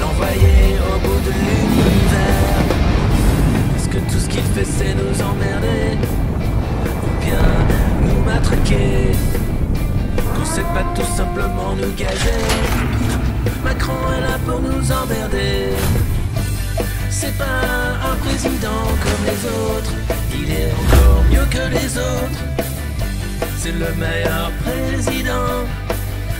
l'envoyer au bout de l'univers. Est-ce que tout ce qu'il fait c'est nous emmerder? Ou bien nous matraquer? Qu'on sait pas tout simplement nous gazer Macron est là pour nous emmerder. C'est pas un président comme les autres, il est encore mieux que les autres. C'est le meilleur président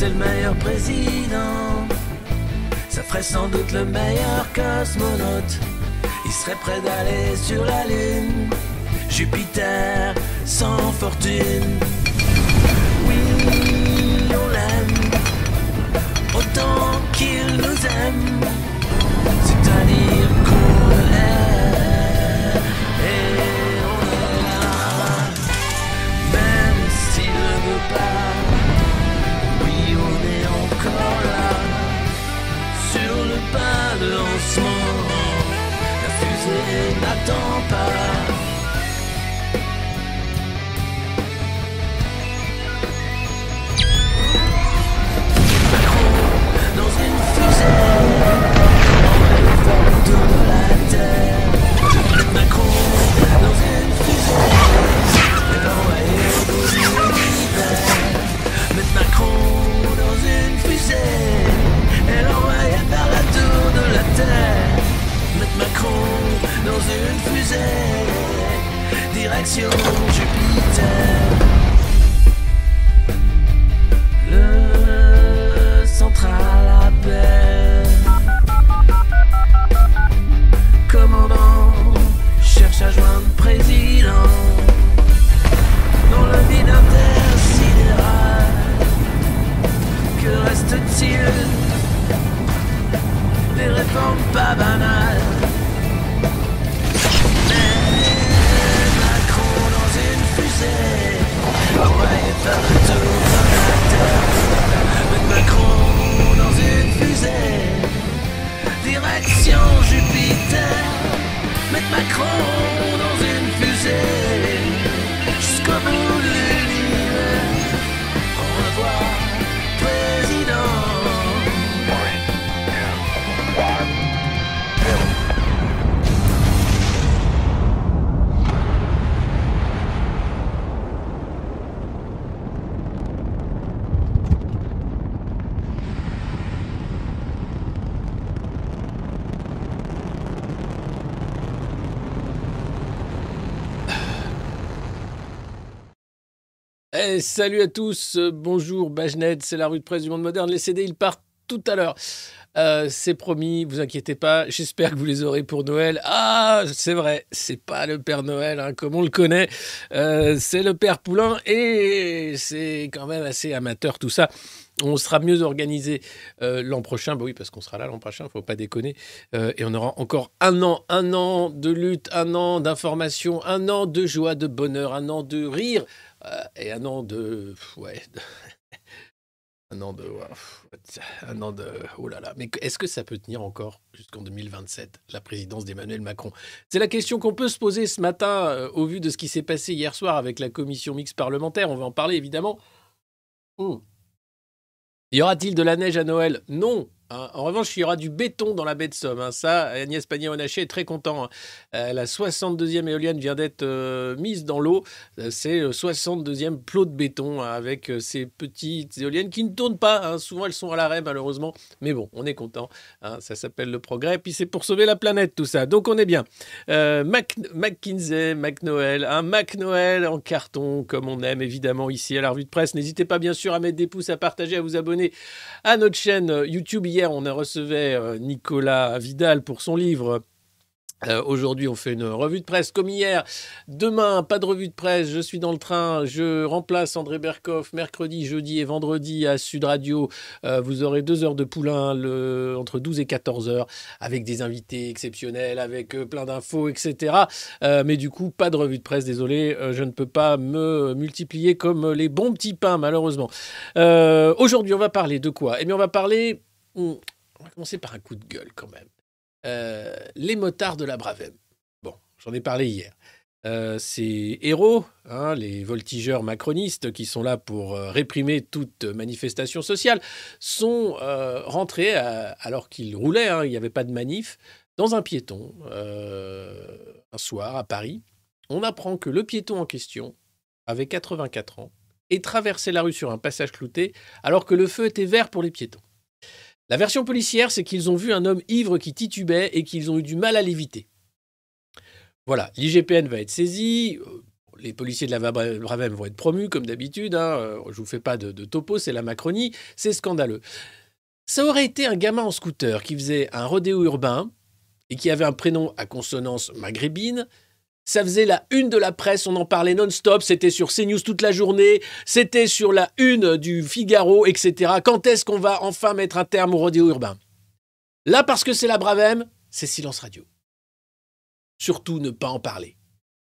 C'est le meilleur président. Ça ferait sans doute le meilleur cosmonaute. Il serait prêt d'aller sur la Lune. Jupiter sans fortune. Fusée n'attend pas. Une fusée. Direction Jupiter. Le central appelle. Commandant cherche à joindre président. Dans le vide intersidéral. Que reste-t-il? Des réformes pas banales. Direction Jupiter. Mettre Macron dans une fusée. Salut à tous, bonjour Bajnet, c'est la rue de presse du monde moderne. Les CD, ils partent tout à l'heure. Euh, c'est promis, vous inquiétez pas, j'espère que vous les aurez pour Noël. Ah, c'est vrai, c'est pas le Père Noël hein, comme on le connaît, Euh, c'est le Père Poulain et c'est quand même assez amateur tout ça. On sera mieux organisé euh, l'an prochain, bah oui, parce qu'on sera là l'an prochain, faut pas déconner. Et on aura encore un an, un an de lutte, un an d'information, un an de joie, de bonheur, un an de rire et un an de. Ouais. un an de. Un an de. Oh là là. Mais est-ce que ça peut tenir encore jusqu'en 2027, la présidence d'Emmanuel Macron? C'est la question qu'on peut se poser ce matin euh, au vu de ce qui s'est passé hier soir avec la commission mixte parlementaire. On va en parler évidemment. Hmm. Y aura-t-il de la neige à Noël? Non. Hein. En revanche, il y aura du béton dans la baie de Somme. hein. Ça, Agnès Pannier-Runacher est très content. hein. Euh, la 62e éolienne vient d'être euh, mise dans l'eau. Euh, C'est le 62e plot de béton avec ces petites éoliennes qui ne tournent pas. Souvent, elles sont à l'arrêt, malheureusement. Mais bon, on est content. Ça s'appelle le progrès. Puis c'est pour sauver la planète, tout ça. Donc, on est bien. McKinsey, Mac Noël, un Mac Noël en carton, comme on aime évidemment ici à la revue de presse. N'hésitez pas bien sûr à mettre des pouces, à partager, à vous abonner à notre chaîne YouTube. On a recevait euh, Nicolas Vidal pour son livre Euh, Aujourd'hui, on fait une revue de presse comme hier. Demain, pas de revue de presse. Je suis dans le train. Je remplace André Berkoff mercredi, jeudi et vendredi à Sud Radio. Euh, vous aurez deux heures de poulain entre 12 et 14 heures avec des invités exceptionnels, avec plein d'infos, etc. Mais du coup, pas de revue de presse. Désolé, je ne peux pas me multiplier comme les bons petits pains, malheureusement. Aujourd'hui, on va parler de quoi? Eh bien, on va parler. On va commencer par un coup de gueule quand même. Euh, les motards de la Bravem. Bon, j'en ai parlé hier. Euh, ces héros, hein, les voltigeurs macronistes qui sont là pour euh, réprimer toute manifestation sociale, sont rentrés, alors qu'ils roulaient, hein, il n'y avait pas de manif, dans un piéton, un soir à Paris. On apprend que le piéton en question avait 84 ans et traversait la rue sur un passage clouté alors que le feu était vert pour les piétons. La version policière, c'est qu'ils ont vu un homme ivre qui titubait et qu'ils ont eu du mal à l'éviter. Voilà, l'IGPN va être saisi, euh, les policiers de la Bra- Bravem vont être promus comme d'habitude, hein, euh, je vous fais pas de topo, c'est la Macronie, c'est scandaleux. Ça aurait été un gamin en scooter qui faisait un rodéo urbain et qui avait un prénom à consonance maghrébine. Ça faisait la une de la presse, on en parlait non-stop, c'était sur CNews toute la journée, c'était sur la une du Figaro, etc. Quand est-ce qu'on va enfin mettre un terme au rodéo urbain? Là, parce que c'est la Bravem, c'est silence radio. Surtout ne pas en parler.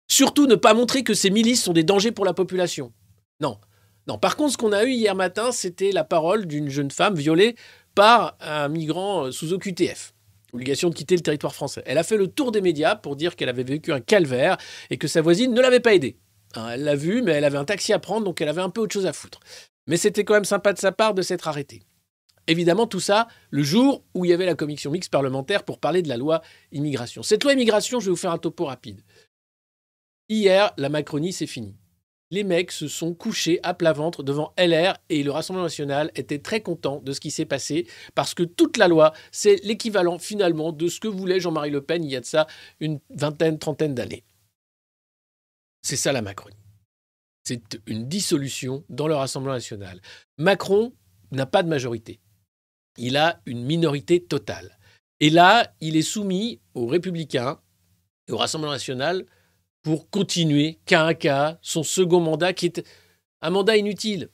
Surtout ne pas montrer que ces milices sont des dangers pour la population. Non. Non, par contre, ce qu'on a eu hier matin, c'était la parole d'une jeune femme violée par un migrant euh, sous OQTF. Obligation de quitter le territoire français. Elle a fait le tour des médias pour dire qu'elle avait vécu un calvaire et que sa voisine ne l'avait pas aidée. Hein, elle l'a vu, mais elle avait un taxi à prendre, donc elle avait un peu autre chose à foutre. Mais c'était quand même sympa de sa part de s'être arrêtée. Évidemment, tout ça le jour où il y avait la commission mixte parlementaire pour parler de la loi immigration. Cette loi immigration, je vais vous faire un topo rapide. Hier, la Macronie, c'est fini. Les mecs se sont couchés à plat ventre devant LR et le Rassemblement national était très content de ce qui s'est passé parce que toute la loi, c'est l'équivalent finalement de ce que voulait Jean-Marie Le Pen il y a de ça une vingtaine, trentaine d'années. C'est ça la Macronie. C'est une dissolution dans le Rassemblement national. Macron n'a pas de majorité. Il a une minorité totale. Et là, il est soumis aux Républicains et au Rassemblement national pour continuer cas à cas son second mandat qui est un mandat inutile.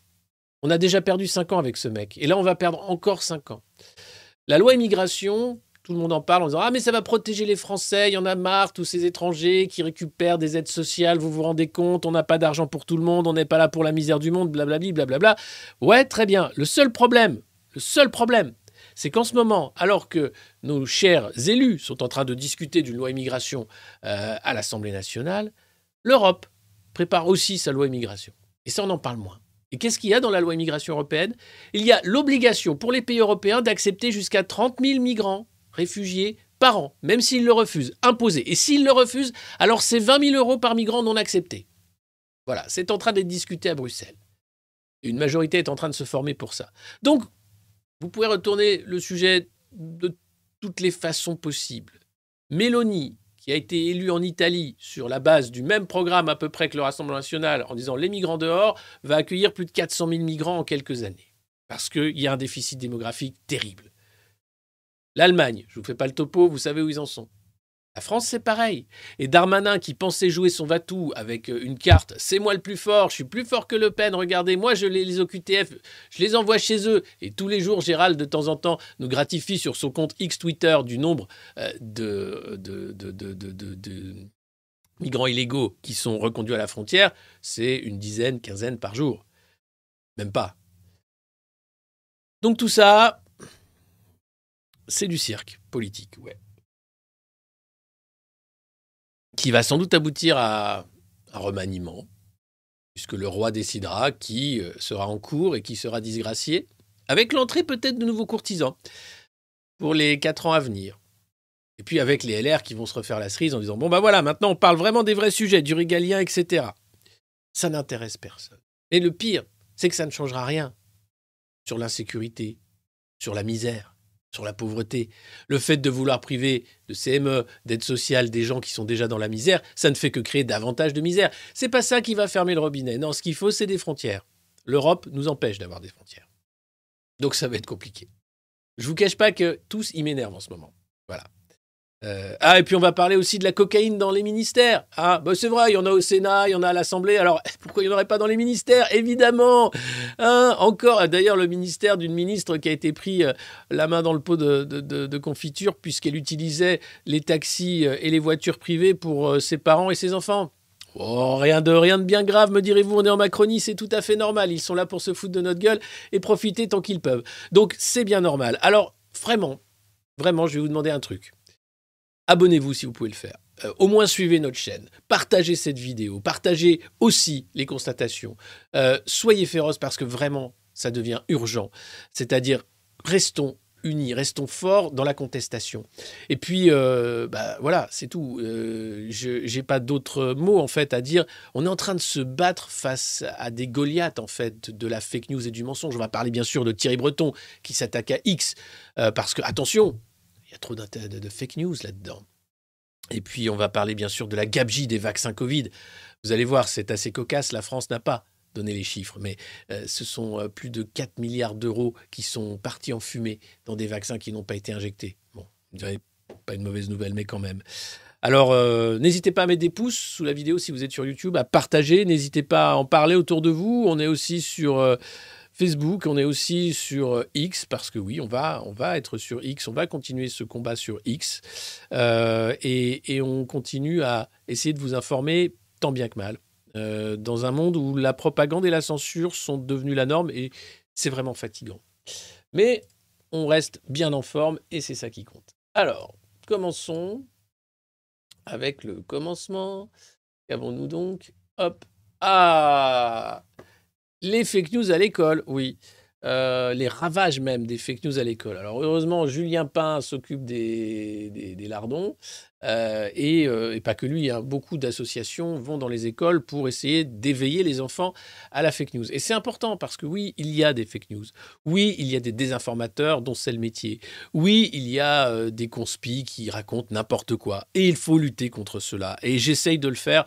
On a déjà perdu cinq ans avec ce mec. Et là, on va perdre encore cinq ans. La loi immigration, tout le monde en parle en disant Ah, mais ça va protéger les Français, il y en a marre, tous ces étrangers qui récupèrent des aides sociales, vous vous rendez compte, on n'a pas d'argent pour tout le monde, on n'est pas là pour la misère du monde, blablabli, blablabla. Ouais, très bien. Le seul problème, le seul problème, c'est qu'en ce moment, alors que nos chers élus sont en train de discuter d'une loi immigration euh, à l'Assemblée nationale, l'Europe prépare aussi sa loi immigration. Et ça, on en parle moins. Et qu'est-ce qu'il y a dans la loi immigration européenne? Il y a l'obligation pour les pays européens d'accepter jusqu'à 30 000 migrants, réfugiés, par an, même s'ils le refusent, imposé. Et s'ils le refusent, alors c'est 20 000 euros par migrant non accepté. Voilà, c'est en train d'être discuté à Bruxelles. Une majorité est en train de se former pour ça. Donc, vous pouvez retourner le sujet de toutes les façons possibles. Mélanie, qui a été élue en Italie sur la base du même programme à peu près que le Rassemblement national, en disant les migrants dehors, va accueillir plus de 400 000 migrants en quelques années. Parce qu'il y a un déficit démographique terrible. L'Allemagne, je ne vous fais pas le topo, vous savez où ils en sont. La France, c'est pareil. Et Darmanin, qui pensait jouer son Vatou avec euh, une carte, c'est moi le plus fort, je suis plus fort que Le Pen, regardez, moi, je les, OQTF, je les envoie chez eux. Et tous les jours, Gérald, de temps en temps, nous gratifie sur son compte X Twitter du nombre euh, de migrants illégaux qui sont reconduits à la frontière. C'est une dizaine, quinzaine par jour. Même pas. Donc tout ça, c'est du cirque politique, ouais qui va sans doute aboutir à un remaniement, puisque le roi décidera qui euh, sera en cours et qui sera disgracié, avec l'entrée peut-être de nouveaux courtisans pour les quatre ans à venir. Et puis avec les LR qui vont se refaire la cerise en disant Bon, ben voilà, maintenant on parle vraiment des vrais sujets, du régalien, etc. Ça n'intéresse personne. Et le pire, c'est que ça ne changera rien sur l'insécurité, sur la misère, sur la pauvreté. Le fait de vouloir priver de CME, d'aide sociale des gens qui sont déjà dans la misère, ça ne fait que créer davantage de misère. C'est pas ça qui va fermer le robinet. Non, ce qu'il faut, c'est des frontières. L'Europe nous empêche d'avoir des frontières. Donc ça va être compliqué. Je vous cache pas que tous y m'énervent en ce moment. Voilà. Euh, ah, et puis on va parler aussi de la cocaïne dans les ministères. Ah, bah c'est vrai, il y en a au Sénat, il y en a à l'Assemblée. Alors, pourquoi il n'y en aurait pas dans les ministères? Évidemment Hein, Encore, d'ailleurs, le ministère d'une ministre qui a été pris euh, la main dans le pot de, confiture puisqu'elle utilisait les taxis euh, et les voitures privées pour ses parents et ses enfants. Oh, rien de, rien de bien grave, me direz-vous, on est en Macronie, c'est tout à fait normal. Ils sont là pour se foutre de notre gueule et profiter tant qu'ils peuvent. Donc, c'est bien normal. Alors, vraiment, vraiment, je vais vous demander un truc. Abonnez-vous si vous pouvez le faire. Euh, au moins suivez notre chaîne. Partagez cette vidéo. Partagez aussi les constatations. Euh, soyez féroces parce que vraiment, ça devient urgent. C'est-à-dire, restons unis, restons forts dans la contestation. Et puis, euh, bah, voilà, c'est tout. Euh, je n'ai pas d'autres mots en fait à dire. On est en train de se battre face à des Goliaths en fait de la fake news et du mensonge. On va parler bien sûr de Thierry Breton qui s'attaque à X parce que attention, trop de, fake news là-dedans. Et puis, on va parler bien sûr de la gabegie des vaccins Covid. Vous allez voir, c'est assez cocasse. La France n'a pas donné les chiffres, mais euh, ce sont euh, plus de 4 milliards d'euros qui sont partis en fumée dans des vaccins qui n'ont pas été injectés. Bon, vous direz, pas une mauvaise nouvelle, mais quand même. Alors, euh, n'hésitez pas à mettre des pouces sous la vidéo si vous êtes sur YouTube, à partager. N'hésitez pas à en parler autour de vous. On est aussi sur Facebook, on est aussi sur euh, X, parce que oui, on va, être sur X, on va continuer ce combat sur X. Euh, et, et on continue à essayer de vous informer tant bien que mal. Euh, dans un monde où la propagande et la censure sont devenues la norme, et c'est vraiment fatigant. Mais on reste bien en forme, et c'est ça qui compte. Alors, commençons avec le commencement. Qu'avons-nous donc? Hop. Ah Les fake news à l'école, oui. Euh, les ravages même des fake news à l'école. Alors heureusement, Julien Pain s'occupe des, lardons. Euh, et, euh, et pas que lui, hein, beaucoup d'associations vont dans les écoles pour essayer d'éveiller les enfants à la fake news. Et c'est important parce que oui, il y a des fake news. Oui, il y a des désinformateurs dont c'est le métier. Oui, il y a euh, des conspis qui racontent n'importe quoi. Et il faut lutter contre cela. Et j'essaye de le faire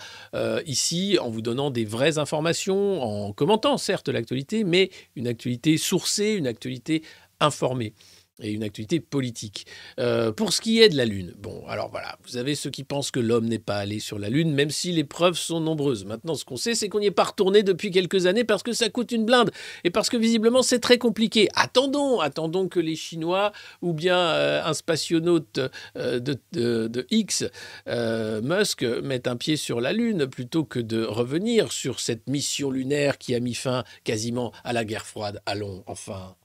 ici en vous donnant des vraies informations, en commentant certes l'actualité, mais une actualité sourcée, une actualité informée et une actualité politique. Euh, pour ce qui est de la Lune, bon, alors voilà, vous avez ceux qui pensent que l'homme n'est pas allé sur la Lune, même si les preuves sont nombreuses. Maintenant, ce qu'on sait, c'est qu'on n'y est pas retourné depuis quelques années parce que ça coûte une blinde et parce que visiblement c'est très compliqué. Attendons, attendons que les Chinois ou bien euh, un spationaute euh, de, de- de X, euh, Musk, mette un pied sur la Lune plutôt que de revenir sur cette mission lunaire qui a mis fin quasiment à la guerre froide. Allons, enfin.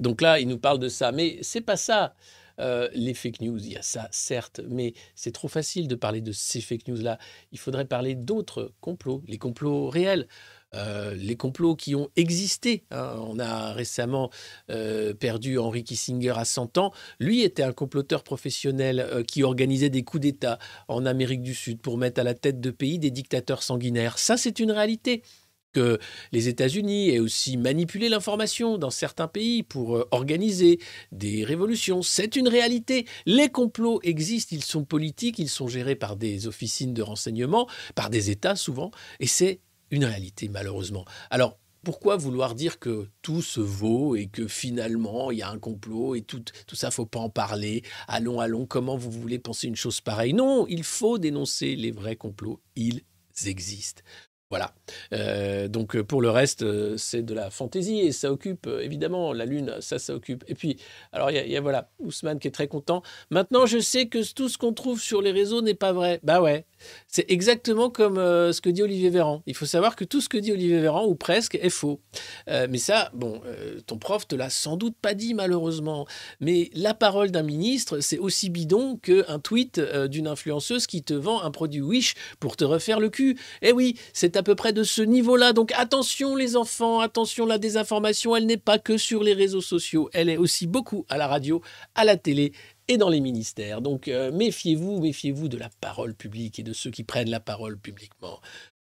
Donc là, il nous parle de ça, mais c'est pas ça. Euh, les fake news, il y a ça, certes, mais c'est trop facile de parler de ces fake news-là. Il faudrait parler d'autres complots, les complots réels, euh, les complots qui ont existé. hein. On a récemment euh, perdu Henry Kissinger à 100 ans. Lui était un comploteur professionnel qui organisait des coups d'État en Amérique du Sud pour mettre à la tête de pays des dictateurs sanguinaires. Ça, c'est une réalité que les États-Unis aient aussi manipulé l'information dans certains pays pour euh, organiser des révolutions. C'est une réalité. Les complots existent, ils sont politiques, ils sont gérés par des officines de renseignement, par des États souvent, et c'est une réalité malheureusement. Alors, pourquoi vouloir dire que tout se vaut et que finalement il y a un complot et tout, tout ça, faut pas en parler? Allons, allons, comment vous voulez penser une chose pareille? Non, il faut dénoncer les vrais complots. Ils existent. Voilà. Euh, donc euh, pour le reste, euh, c'est de la fantaisie et ça occupe évidemment la lune, ça, ça occupe. Et puis, alors il y, a- il y a voilà Ousmane qui est très content. Maintenant, je sais que tout ce qu'on trouve sur les réseaux n'est pas vrai. Bah ouais, c'est exactement comme euh, ce que dit Olivier Véran. Il faut savoir que tout ce que dit Olivier Véran ou presque est faux. Euh, mais ça, bon, euh, ton prof te l'a sans doute pas dit malheureusement. Mais la parole d'un ministre, c'est aussi bidon qu'un tweet d'une influenceuse qui te vend un produit Wish pour te refaire le cul. Eh oui, c'est à peu près de ce niveau-là. Donc attention les enfants, attention la désinformation, elle n'est pas que sur les réseaux sociaux, elle est aussi beaucoup à la radio, à la télé et dans les ministères. Donc euh, méfiez-vous, méfiez-vous de la parole publique et de ceux qui prennent la parole publiquement.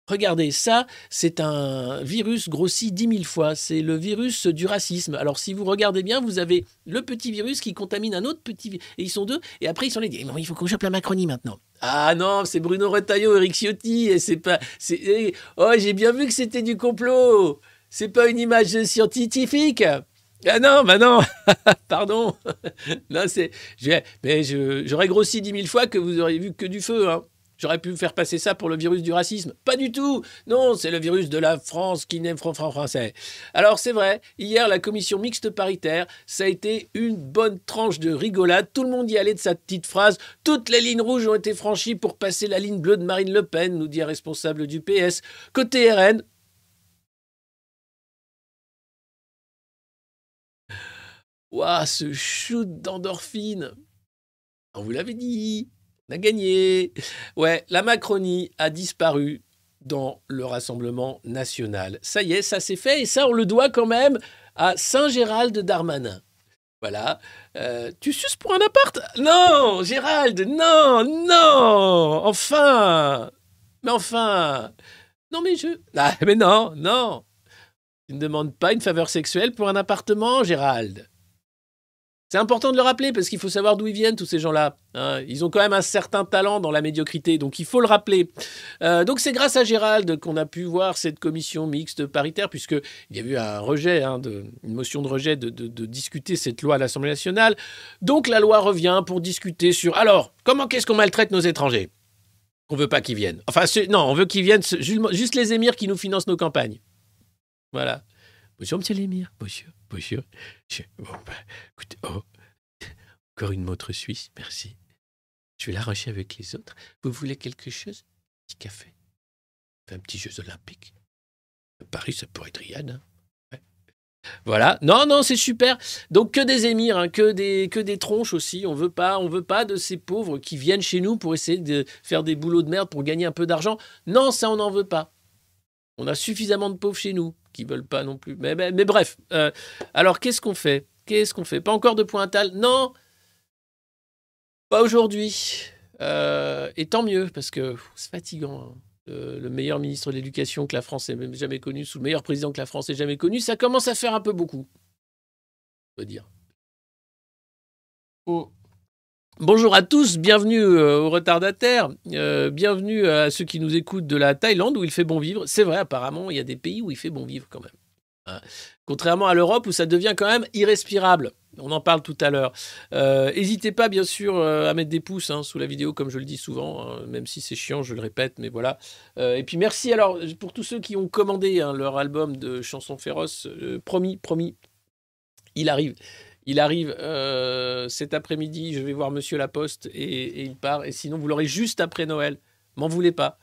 Regardez, ça, c'est un virus grossi dix mille fois. C'est le virus du racisme. Alors, si vous regardez bien, vous avez le petit virus qui contamine un autre petit virus. Et ils sont deux. Et après, ils sont les dit, il faut qu'on chope la Macronie maintenant. Ah non, c'est Bruno Retailleau, Eric Ciotti. Et c'est pas. eh, Oh, j'ai bien vu que c'était du complot. C'est pas une image scientifique. Ah non, bah non, pardon. non, c'est, mais j'aurais grossi dix mille fois que vous auriez vu que du feu. Hein. J'aurais pu faire passer ça pour le virus du racisme. Pas du tout. Non, c'est le virus de la France qui n'aime fran- fran- français. Alors c'est vrai, hier la commission mixte paritaire, ça a été une bonne tranche de rigolade. Tout le monde y allait de sa petite phrase. Toutes les lignes rouges ont été franchies pour passer la ligne bleue de Marine Le Pen, nous dit un responsable du PS. Côté RN, Ouah, ce shoot d'endorphine. On vous l'avait dit, on a gagné. Ouais, la Macronie a disparu dans le Rassemblement national. Ça y est, ça s'est fait et ça, on le doit quand même à Saint-Gérald Darmanin. Voilà. Euh, tu suces pour un appart? Non, Gérald, non, non, enfin. Mais enfin. Non, mais je. Ah, mais non, non. Tu ne demandes pas une faveur sexuelle pour un appartement, Gérald? C'est important de le rappeler parce qu'il faut savoir d'où ils viennent, tous ces gens-là. hein. ils ont quand même un certain talent dans la médiocrité, donc il faut le rappeler. Euh, donc c'est grâce à Gérald qu'on a pu voir cette commission mixte paritaire, puisqu'il y a eu un rejet, hein, une motion de rejet de, discuter cette loi à l'Assemblée nationale. Donc la loi revient pour discuter sur alors, comment qu'est-ce qu'on maltraite nos étrangers? On veut pas qu'ils viennent. Enfin, non, on veut qu'ils viennent, juste les émirs qui nous financent nos campagnes. Voilà. Bonjour, monsieur l'émir. Bonjour, bonjour. Je- bon, bah, écoutez, oh, encore une montre suisse, merci. Je vais l'arracher avec les autres. Vous voulez quelque chose? Un petit café? Un petit Jeux olympiques? Paris, ça pourrait être Riyad. hein. Voilà. Non, non, c'est super. Donc que des émirs, hein, que des que des tronches aussi. On veut pas, on veut pas de ces pauvres qui viennent chez nous pour essayer de faire des boulots de merde pour gagner un peu d'argent. Non, ça on n'en veut pas. On a suffisamment de pauvres chez nous qui veulent pas non plus. Mais, mais, mais bref. euh, alors qu'est-ce qu'on fait? Qu'est-ce qu'on fait? Pas encore de pointal? Non, pas aujourd'hui. Euh, et tant mieux, parce que c'est fatigant. hein. Le meilleur ministre de l'Éducation que la France ait jamais connu, sous le meilleur président que la France ait jamais connu, ça commence à faire un peu beaucoup. On va dire. Oh. Bonjour à tous, bienvenue euh, aux retardataires, euh, bienvenue à ceux qui nous écoutent de la Thaïlande où il fait bon vivre. C'est vrai, apparemment, il y a des pays où il fait bon vivre quand même. Hein. Contrairement à l'Europe où ça devient quand même irrespirable. On en parle tout à l'heure. Euh, N'hésitez pas, bien sûr, à mettre des pouces hein, sous la vidéo, comme je le dis souvent, hein, même si c'est chiant, je le répète, mais voilà. Et puis merci alors pour tous ceux qui ont commandé leur album de chansons féroces. promis, promis, il arrive. Il arrive euh, cet après-midi. Je vais voir Monsieur Laposte et, et il part. Et sinon, vous l'aurez juste après Noël. M'en voulez pas.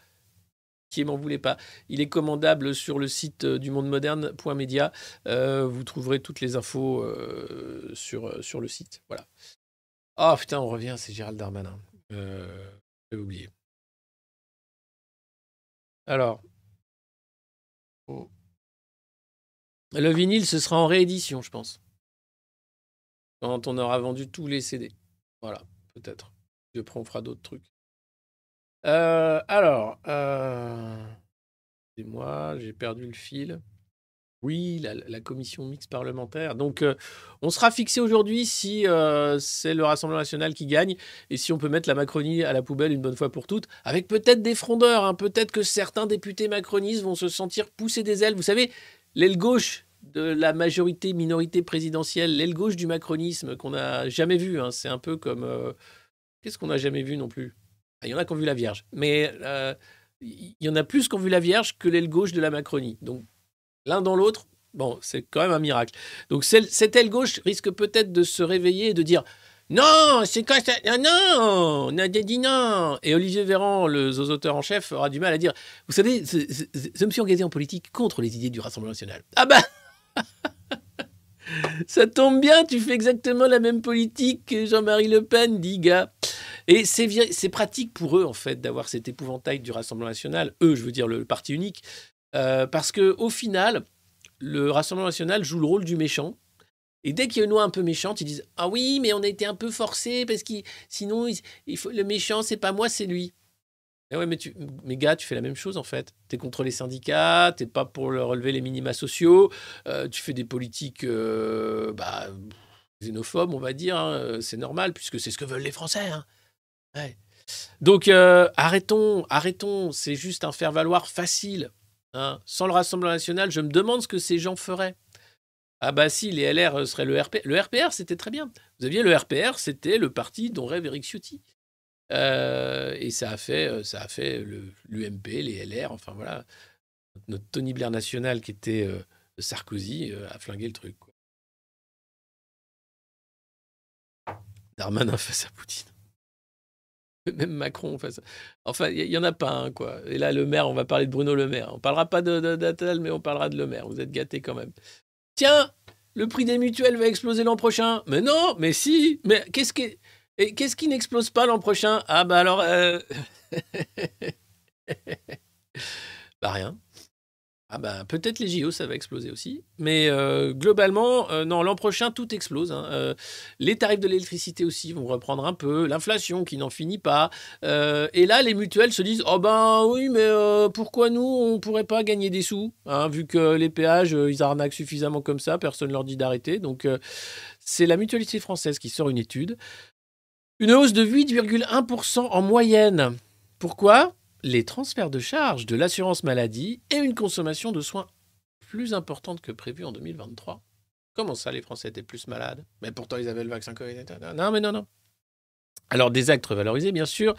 Qui m'en voulez pas. Il est commandable sur le site euh, du monde moderne.media. Euh, vous trouverez toutes les infos sur, le site. Voilà. Ah putain, on revient, c'est Gérald Darmanin. J'avais oublié. Alors. Oh. Le vinyle, ce sera en réédition, je pense. Quand on aura vendu tous les CD. Voilà, peut-être. Et Après, on fera d'autres trucs. Euh, alors, euh... moi, j'ai perdu le fil. Oui, la, la commission mixte parlementaire. Donc, euh, on sera fixé aujourd'hui si euh, c'est le Rassemblement national qui gagne et si on peut mettre la Macronie à la poubelle une bonne fois pour toutes, avec peut-être des frondeurs. hein. Peut-être que certains députés macronistes vont se sentir pousser des ailes. Vous savez, l'aile gauche de la majorité minorité présidentielle, l'aile gauche du macronisme qu'on n'a jamais vu. hein. C'est un peu comme euh, qu'est-ce qu'on n'a jamais vu non plus? Ah, Il y en a qui ont vu la Vierge, mais euh, il y en a plus qui ont vu la Vierge que l'aile gauche de la Macronie. Donc l'un dans l'autre, bon, c'est quand même un miracle. Donc cette aile gauche risque peut-être de se réveiller et de dire non, c'est quoi ça? Non, non, on a dit non. Et Olivier Véran, le zozoteur en chef, aura du mal à dire Vous savez, je me suis engagé en politique contre les idées du Rassemblement national. Ah bah Ça tombe bien, tu fais exactement la même politique que Jean-Marie Le Pen, dit gars. Et c'est pratique pour eux, en fait, d'avoir cet épouvantail du Rassemblement national, eux, je veux dire le parti unique, euh, parce que au final, le Rassemblement national joue le rôle du méchant. Et dès qu'il y a une loi un peu méchante, ils disent Ah oui, mais on a été un peu forcé parce que sinon, le méchant, c'est pas moi, c'est lui. Eh mais, tu, mais gars, tu fais la même chose en fait. Tu es contre les syndicats, tu pas pour le- relever les minima sociaux, euh, tu fais des politiques euh, bah, xénophobes, on va dire. hein. C'est normal puisque c'est ce que veulent les Français. hein. Donc euh, arrêtons, arrêtons. C'est juste un faire-valoir facile. hein. Sans le Rassemblement national, je me demande ce que ces gens feraient. Ah bah si, les LR seraient le RPR. Le RPR, c'était très bien. Vous aviez le RPR, c'était le parti dont rêve Eric Ciotti. Euh, et ça a fait, euh, ça fait l'UMP, les LR, enfin voilà. Notre Tony Blair national qui était euh, Sarkozy a flingué le truc. Quoi. Darmanin face à Poutine. Même Macron face à... Enfin, il n'y en a pas un, quoi. Et là, le maire, on va parler de Bruno Le Maire. On parlera pas d'Attal, mais on parlera de Le Maire. Vous êtes gâtés quand même. Tiens, le prix des mutuelles va exploser l'an prochain. Mais non, mais si. Mais qu'est-ce qui... Et qu'est-ce qui n'explose pas l'an prochain? Ah bah alors... Euh... bah rien. Ah bah peut-être les JO, ça va exploser aussi. Mais euh, globalement, euh, non, l'an prochain, tout explose. Hein. Euh, les tarifs de l'électricité aussi vont reprendre un peu. L'inflation qui n'en finit pas. et là, les mutuelles se disent, oh ben oui, mais pourquoi nous, on ne pourrait pas gagner des sous hein, Vu que les péages, ils arnaquent suffisamment comme ça, personne ne leur dit d'arrêter. Donc c'est la mutualité française qui sort une étude. Une hausse de 8,1% en moyenne. Pourquoi? Les transferts de charges de l'assurance maladie et une consommation de soins plus importante que prévu en 2023. Comment ça, les Français étaient plus malades? Mais pourtant, ils avaient le vaccin Covid. Non, mais non, non. Alors, des actes revalorisés, bien sûr.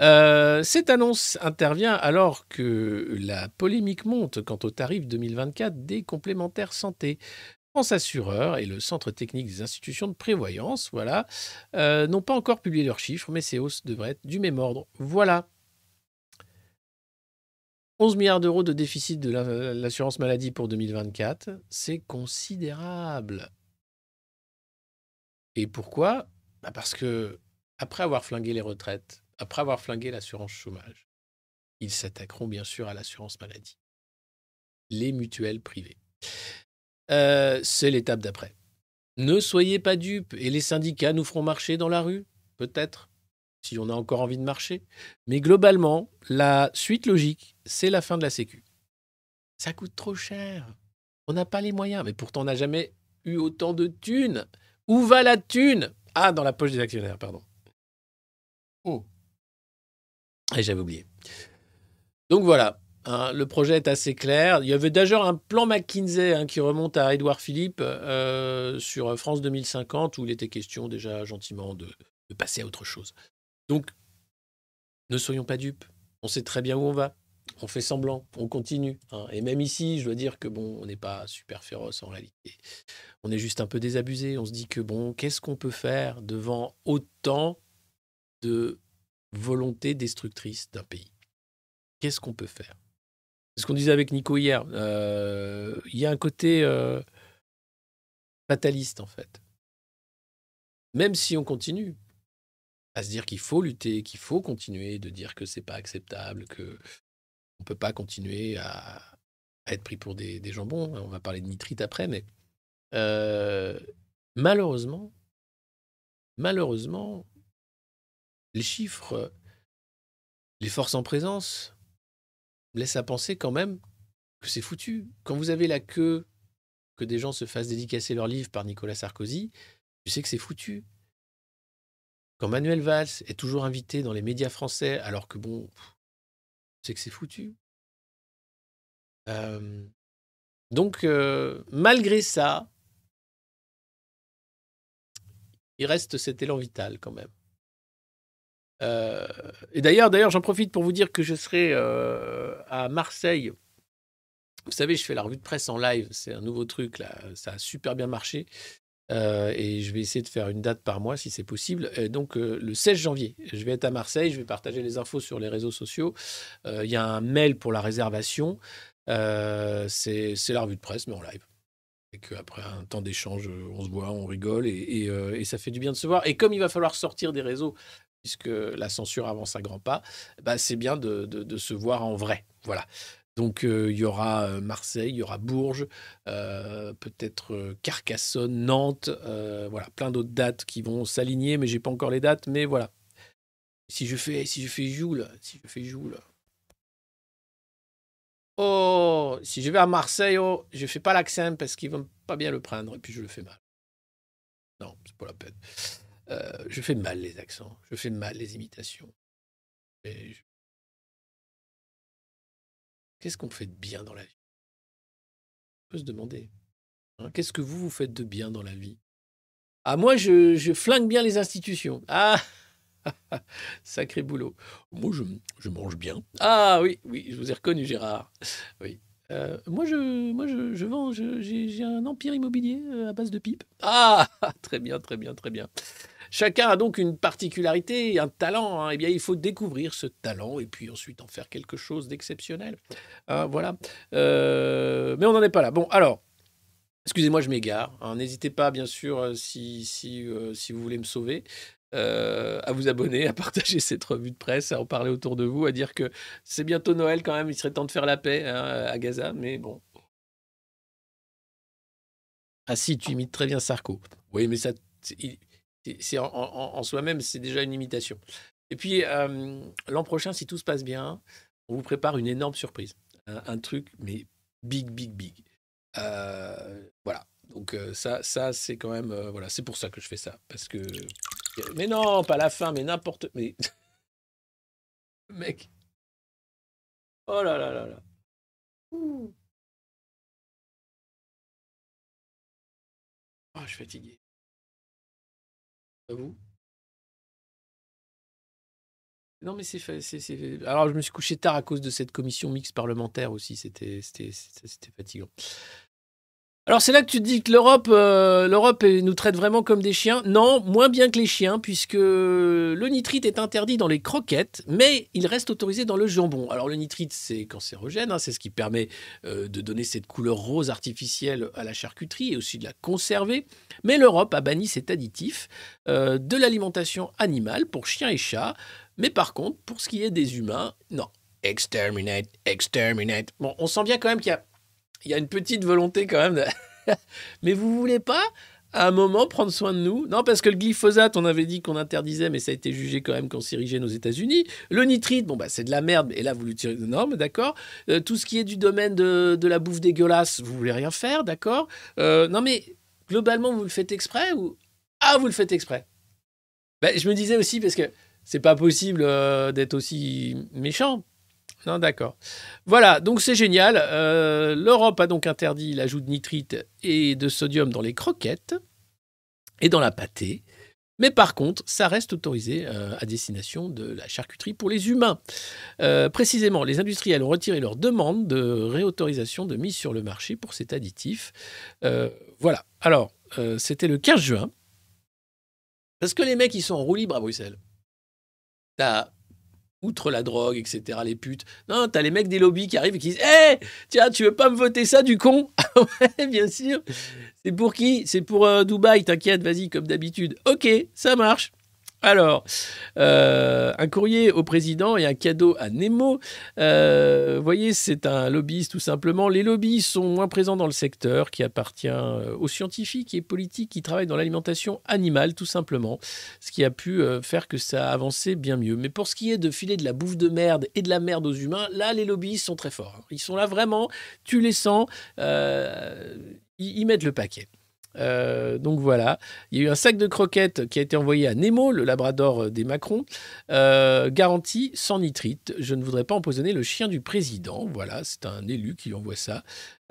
Euh, cette annonce intervient alors que la polémique monte quant au tarif 2024 des complémentaires santé. France Assureur et le Centre technique des institutions de prévoyance, voilà, euh, n'ont pas encore publié leurs chiffres, mais ces hausses devraient être du même ordre. Voilà. 11 milliards d'euros de déficit de l'assurance maladie pour 2024, c'est considérable. Et pourquoi? Bah Parce que après avoir flingué les retraites, après avoir flingué l'assurance chômage, ils s'attaqueront bien sûr à l'assurance maladie. Les mutuelles privées. Euh, c'est l'étape d'après. Ne soyez pas dupes et les syndicats nous feront marcher dans la rue, peut-être si on a encore envie de marcher. Mais globalement, la suite logique, c'est la fin de la Sécu. Ça coûte trop cher. On n'a pas les moyens, mais pourtant on n'a jamais eu autant de thunes. Où va la thune? Ah, dans la poche des actionnaires, pardon. Oh. J'avais oublié. Donc voilà, hein, le projet est assez clair. Il y avait d'ailleurs un plan McKinsey hein, qui remonte à Édouard Philippe euh, sur France 2050 où il était question déjà gentiment de passer à autre chose. Donc, ne soyons pas dupes. On sait très bien où on va. On fait semblant, on continue. Hein. Et même ici, je dois dire que bon, on n'est pas super féroce en réalité. On est juste un peu désabusé. On se dit que bon, qu'est-ce qu'on peut faire devant autant de volonté destructrice d'un pays? Qu'est-ce qu'on peut faire? Ce qu'on disait avec Nico hier. Euh, il y a un côté euh, fataliste en fait. Même si on continue, à se dire qu'il faut lutter, qu'il faut continuer, de dire que c'est pas acceptable, que on peut pas continuer à, être pris pour des, jambons. On va parler de nitrite après, mais euh, malheureusement, malheureusement, les chiffres, les forces en présence laissent à penser quand même que c'est foutu. Quand vous avez la queue que des gens se fassent dédicacer leur livre par Nicolas Sarkozy, tu sais que c'est foutu. Quand Manuel Valls est toujours invité dans les médias français, alors que bon, c'est que c'est foutu. donc, malgré ça, il reste cet élan vital quand même. Et d'ailleurs, d'ailleurs, j'en profite pour vous dire que je serai à Marseille. Vous savez, je fais la revue de presse en live. C'est un nouveau truc là. Ça a super bien marché. Euh, et je vais essayer de faire une date par mois si c'est possible. donc euh, le 16 janvier, je vais être à Marseille, je vais partager les infos sur les réseaux sociaux. Euh, il y a un mail pour la réservation. c'est la revue de presse, mais en live. Et qu'après un temps d'échange, on se voit, on rigole et, ça fait du bien de se voir. Et comme il va falloir sortir des réseaux, puisque la censure avance à grands pas, bah, c'est bien de, se voir en vrai. Voilà. Donc il y aura Marseille, il y aura Bourges, peut-être Carcassonne, Nantes, voilà, plein d'autres dates qui vont s'aligner, mais j'ai pas encore les dates, mais voilà. Si je fais, si je fais Joule, si je fais Joule. Oh, si je vais à Marseille, oh, je fais pas l'accent parce qu'ils vont pas bien le prendre et puis je le fais mal. Non, c'est pas la peine. Je fais mal les accents, je fais mal les imitations. Qu'est-ce qu'on fait de bien dans la vie? On peut se demander. Hein, Qu'est-ce que vous, vous faites de bien dans la vie? Ah, moi, je, flingue bien les institutions. Ah Sacré boulot. Moi, je mange bien. Ah oui, oui, je vous ai reconnu, Gérard. Oui. Euh, moi, je, moi je, vends, j'ai un empire immobilier euh, à base de pipe. Ah Très bien, très bien, très bien. Chacun a donc une particularité, un talent. hein. Eh bien, il faut découvrir ce talent et puis ensuite en faire quelque chose d'exceptionnel. Hein, voilà. Euh, mais on n'en est pas là. Bon, alors, excusez-moi, je m'égare. hein. N'hésitez pas, bien sûr, euh, si, si, euh, si vous voulez me sauver, euh, à vous abonner, à partager cette revue de presse, à en parler autour de vous, à dire que c'est bientôt Noël quand même. Il serait temps de faire la paix hein, à Gaza, mais bon. Ah si, tu imites très bien Sarko. Oui, mais ça, c'est- en, soi-même, c'est déjà une imitation. Et puis, euh, l'an prochain, si tout se passe bien, on vous prépare une énorme surprise. Un, truc, mais big, big, big. Euh, voilà. Donc ça, ça c'est quand même... voilà, c'est pour ça que je fais ça. Parce que... Mais non, pas la fin, mais n'importe... Mais... Mec. Oh là là là là. Ouh. Ah, je suis fatigué. À vous Non, mais c'est Alors, je me suis couché tard à cause de cette commission mixte parlementaire aussi. C'était- c'était fatigant. Alors, c'est là que tu dis que l'Europe euh, nous traite vraiment comme des chiens. Non, moins bien que les chiens, puisque le nitrite est interdit dans les croquettes, mais il reste autorisé dans le jambon. Alors, le nitrite, c'est cancérogène. hein, c'est ce qui permet euh, de donner cette couleur rose artificielle à la charcuterie et aussi de la conserver. Mais l'Europe a banni cet additif euh, de l'alimentation animale pour chiens et chats. Mais par contre, pour ce qui est des humains, non. Exterminate, exterminate. Bon, on sent bien quand même qu'il y a, il y a une petite volonté quand même. mais vous voulez pas, à un moment, prendre soin de nous? Non, parce que le glyphosate, on avait dit qu'on interdisait, mais ça a été jugé quand même cancérigène aux États-Unis. Le nitrite, bon, bah, c'est de la merde, et là, vous l'utilisez de normes, d'accord? Euh, Tout ce qui est du domaine de, la bouffe dégueulasse, vous voulez rien faire, d'accord? Euh, Non, mais globalement, vous le faites exprès ou. Ah, vous le faites exprès? Ben, Je me disais aussi, parce que c'est pas possible euh, d'être aussi méchant. Non, d'accord. Voilà, donc c'est génial. Euh, L'Europe a donc interdit l'ajout de nitrite et de sodium dans les croquettes et dans la pâtée. Mais par contre, ça reste autorisé euh, à destination de la charcuterie pour les humains. Euh, précisément, les industriels ont retiré leur demande de réautorisation de mise sur le marché pour cet additif. Voilà. Alors, c'était le 15 juin. Parce que les mecs, ils sont en roue libre à Bruxelles. T'as, outre la drogue, etc., les putes, non, t'as les mecs des lobbies qui arrivent et qui disent Hé, tiens, tu veux pas me voter ça, du con? Ah ouais, bien sûr. C'est pour qui? C'est pour euh, Dubaï, t'inquiète, vas-y, comme d'habitude. Ok, ça marche. Alors, euh, un courrier au président et un cadeau à Nemo. Euh, vous voyez, c'est un lobbyiste tout simplement. Les lobbies sont moins présents dans le secteur qui appartient euh, aux scientifiques et politiques qui travaillent dans l'alimentation animale tout simplement, ce qui a pu faire que ça a avancé bien mieux. Mais pour ce qui est de filer de la bouffe de merde et de la merde aux humains, là, les lobbies sont très forts. Ils sont là vraiment, tu les sens, ils mettent le paquet. Euh, donc voilà, il y a eu un sac de croquettes qui a été envoyé à Nemo, le labrador des Macron, euh, garantie sans nitrite. Je ne voudrais pas empoisonner le chien du président. Voilà, c'est un élu qui envoie ça.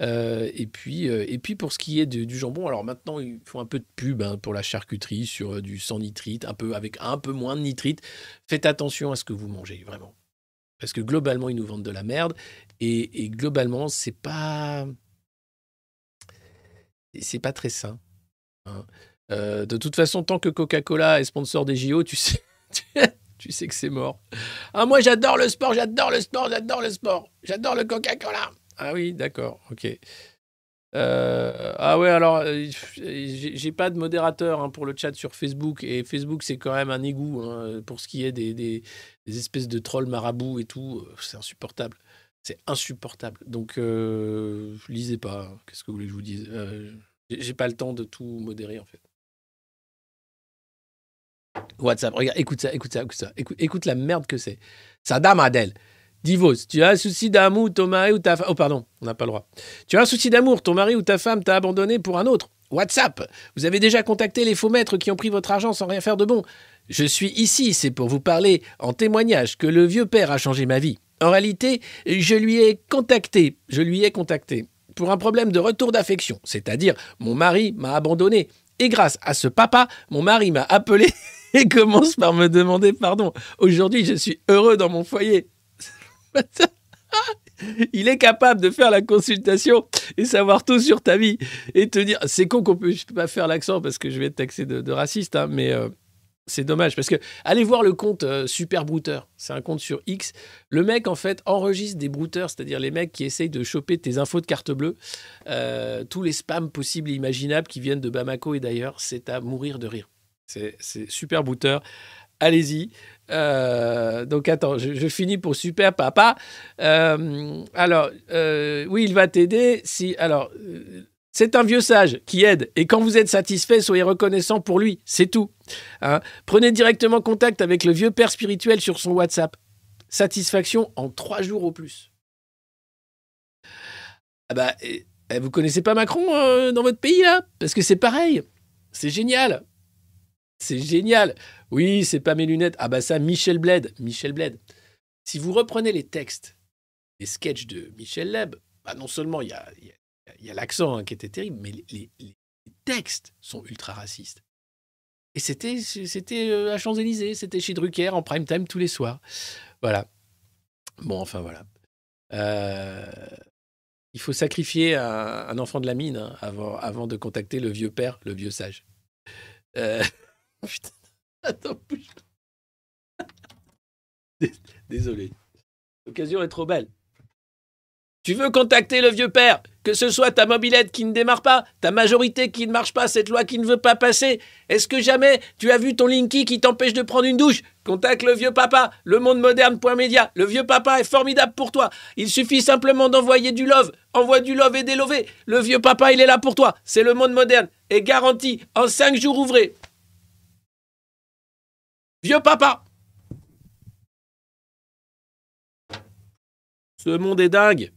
Euh, et, puis, euh, et puis pour ce qui est du jambon, alors maintenant ils font un peu de pub hein, pour la charcuterie sur euh, du sans nitrite, un peu avec un peu moins de nitrite. Faites attention à ce que vous mangez, vraiment. Parce que globalement, ils nous vendent de la merde. Et, et globalement, c'est pas. C'est pas très sain. hein. Euh, de toute façon, tant que Coca-Cola est sponsor des JO, tu sais, tu sais que c'est mort. Ah, moi, j'adore le sport, j'adore le sport, j'adore le sport. J'adore le Coca-Cola. Ah oui, d'accord, ok. Euh, ah ouais, alors, euh, j'ai pas de modérateur hein, pour le chat sur Facebook. Et Facebook, c'est quand même un égout hein, pour ce qui est des, espèces de trolls marabouts et tout. C'est insupportable. C'est insupportable. Donc, euh, lisez pas. hein. Qu'est-ce que vous voulez que je vous dise Euh, J'ai pas le temps de tout modérer, en fait. WhatsApp, regarde, écoute ça, écoute ça, écoute ça. Écoute, la merde que c'est. Sadam Adel. Divorce. Tu as un souci d'amour, ton mari ou ta femme. Oh, pardon, on n'a pas le droit. Tu as un souci d'amour, ton mari ou ta femme t'a abandonné pour un autre. WhatsApp. Vous avez déjà contacté les faux maîtres qui ont pris votre argent sans rien faire de bon. Je suis ici, c'est pour vous parler en témoignage que le vieux père a changé ma vie. En réalité, je lui ai contacté. Je lui ai contacté pour un problème de retour d'affection, c'est-à-dire mon mari m'a abandonné. Et grâce à ce papa, mon mari m'a appelé et commence par me demander pardon. Aujourd'hui, je suis heureux dans mon foyer. Il est capable de faire la consultation et savoir tout sur ta vie et te dire. C'est con qu'on je peux pas faire l'accent parce que je vais être taxé de, de raciste, hein, mais euh, c'est dommage parce que allez voir le compte euh, Super Brouteur. C'est un compte sur X. Le mec en fait enregistre des brouteurs, c'est-à-dire les mecs qui essayent de choper tes infos de carte bleue, euh, tous les spams possibles et imaginables qui viennent de Bamako et d'ailleurs. C'est à mourir de rire. C'est Super Brouteur. Allez-y. Euh, donc attends, je, je finis pour super papa. Alors, oui, il va t'aider. Si, alors, c'est un vieux sage qui aide. Et quand vous êtes satisfait, soyez reconnaissant pour lui. C'est tout. Hein. Prenez directement contact avec le vieux père spirituel sur son WhatsApp. Satisfaction en trois jours au plus. Ah bah, eh, vous connaissez pas Macron euh, dans votre pays là? Parce que c'est pareil. C'est génial. C'est génial. Oui, c'est pas mes lunettes. Ah bah ça, Michel Bled. Michel Bled. Si vous reprenez les textes, les sketchs de Michel Leb, bah non seulement il y a- il y a l'accent hein, qui était terrible, mais les, textes sont ultra racistes. Et c'était euh, à Champs-Élysées, c'était chez Drucker en prime time tous les soirs. Voilà. Bon, enfin voilà. Euh, il faut sacrifier un, enfant de la mine hein, avant, de contacter le vieux père, le vieux sage. Euh, Putain. Attends, Désolé. L'occasion est trop belle. Tu veux contacter le vieux père? Que ce soit ta mobilette qui ne démarre pas, ta majorité qui ne marche pas, cette loi qui ne veut pas passer. Est-ce que jamais tu as vu ton Linky qui t'empêche de prendre une douche? Contacte le vieux papa, le monde. Le vieux papa est formidable pour toi. Il suffit simplement d'envoyer du love. Envoie du love et des lovés. Le vieux papa, il est là pour toi. C'est le monde moderne. Et garanti, en cinq jours ouvrés. Vieux papa Ce monde est dingue.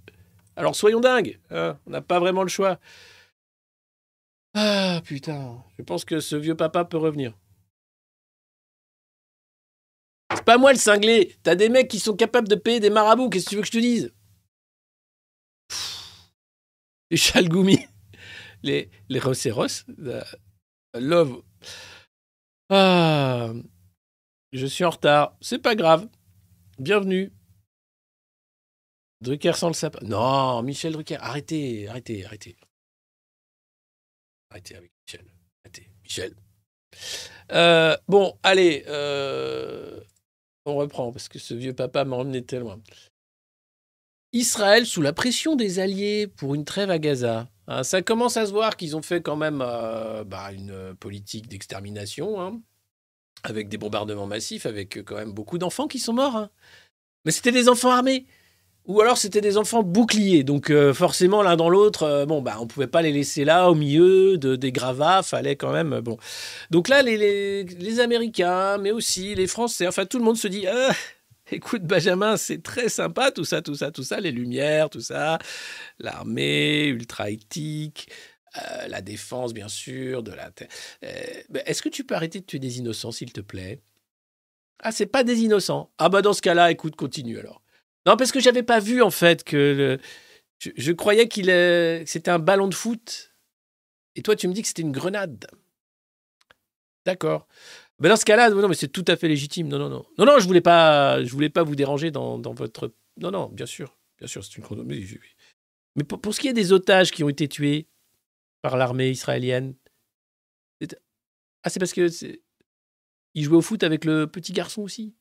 Alors soyons dingues. hein, on n'a pas vraiment le choix. Ah putain, je pense que ce vieux papa peut revenir. C'est pas moi le cinglé. T'as des mecs qui sont capables de payer des marabouts. Qu'est-ce que tu veux que je te dise? Les chalgoumis. Les, les euh, Love. Ah. Je suis en retard. C'est pas grave. Bienvenue. Drucker sans le sapin. Non, Michel Drucker. Arrêtez, arrêtez, arrêtez. Arrêtez avec Michel. Arrêtez, Michel. Euh, bon, allez. euh, on reprend parce que ce vieux papa m'a emmené tellement. Israël sous la pression des Alliés pour une trêve à Gaza. Hein, ça commence à se voir qu'ils ont fait quand même euh, bah, une politique d'extermination, hein, avec des bombardements massifs, avec quand même beaucoup d'enfants qui sont morts. hein. Mais c'était des enfants armés. Ou alors c'était des enfants boucliers. Donc euh, forcément, l'un dans l'autre, euh, bon, bah, on pouvait pas les laisser là, au milieu de, des gravats. Fallait quand même. euh, bon. Donc là, les, les, les Américains, mais aussi les Français, enfin tout le monde se dit Ah, écoute, Benjamin, c'est très sympa, tout ça, tout ça, tout ça, les lumières, tout ça, l'armée, ultra éthique. euh, la défense, bien sûr, de la. Euh, ben, Est-ce que tu peux arrêter de tuer des innocents, s'il te plaît? Ah, c'est pas des innocents. Ah, bah, dans ce cas-là, écoute, continue alors. Non, parce que j'avais pas vu, en fait, que. Je, croyais qu'il que c'était un ballon de foot. Et toi, tu me dis que c'était une grenade. D'accord. Ben dans ce cas-là, non, mais c'est tout à fait légitime. Non, non, non. Non, non, je voulais pas, je voulais pas vous déranger dans, dans votre. Non, non, bien sûr. Bien sûr, c'est une chrono- Mais, mais pour, pour ce qui est des otages qui ont été tués par l'armée israélienne. Ah, c'est parce que. Ils jouaient au foot avec le petit garçon aussi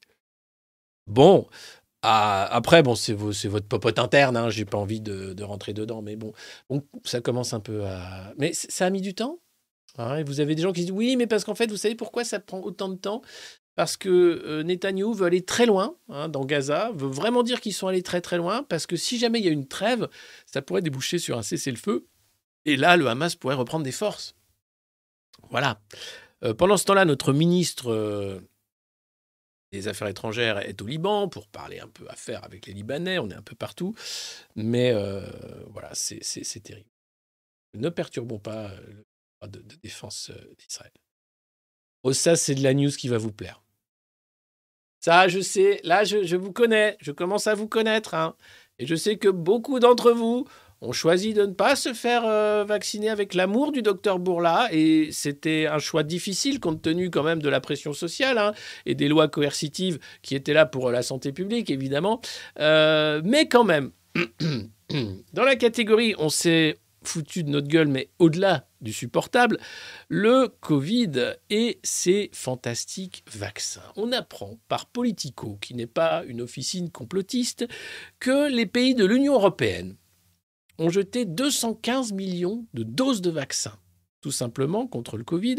Bon. Ah, après, bon, c'est vo- c'est votre popote interne, hein, j'ai pas envie de, rentrer dedans, mais bon, bon, ça commence un peu à. Mais ça a mis du temps? et vous avez des gens qui disent oui, mais parce qu'en fait, vous savez pourquoi ça prend autant de temps? Parce que euh, Netanyahou veut aller très loin hein, dans Gaza, veut vraiment dire qu'ils sont allés très très loin, parce que si jamais il y a une trêve, ça pourrait déboucher sur un cessez-le-feu, et là, le Hamas pourrait reprendre des forces. Voilà. Euh, pendant ce temps-là, notre ministre euh, des Affaires étrangères est au Liban pour parler un peu affaires avec les Libanais. On est un peu partout. Mais euh, voilà, c'est terrible. Ne perturbons pas euh, le droit de, de défense euh, d'Israël. Oh, ça, c'est de la news qui va vous plaire. Ça, je sais, là, je, je vous connais, je commence à vous connaître. hein. et je sais que beaucoup d'entre vous ont choisi de ne pas se faire euh, vacciner avec l'amour du docteur Bourla. Et c'était un choix difficile compte tenu quand même de la pression sociale hein, et des lois coercitives qui étaient là pour la santé publique, évidemment. Euh, mais quand même, dans la catégorie, on s'est foutu de notre gueule, mais au-delà du supportable, le Covid et ses fantastiques vaccins. On apprend par Politico, qui n'est pas une officine complotiste, que les pays de l'Union européenne ont jeté 215 millions de doses de vaccins, tout simplement contre le Covid.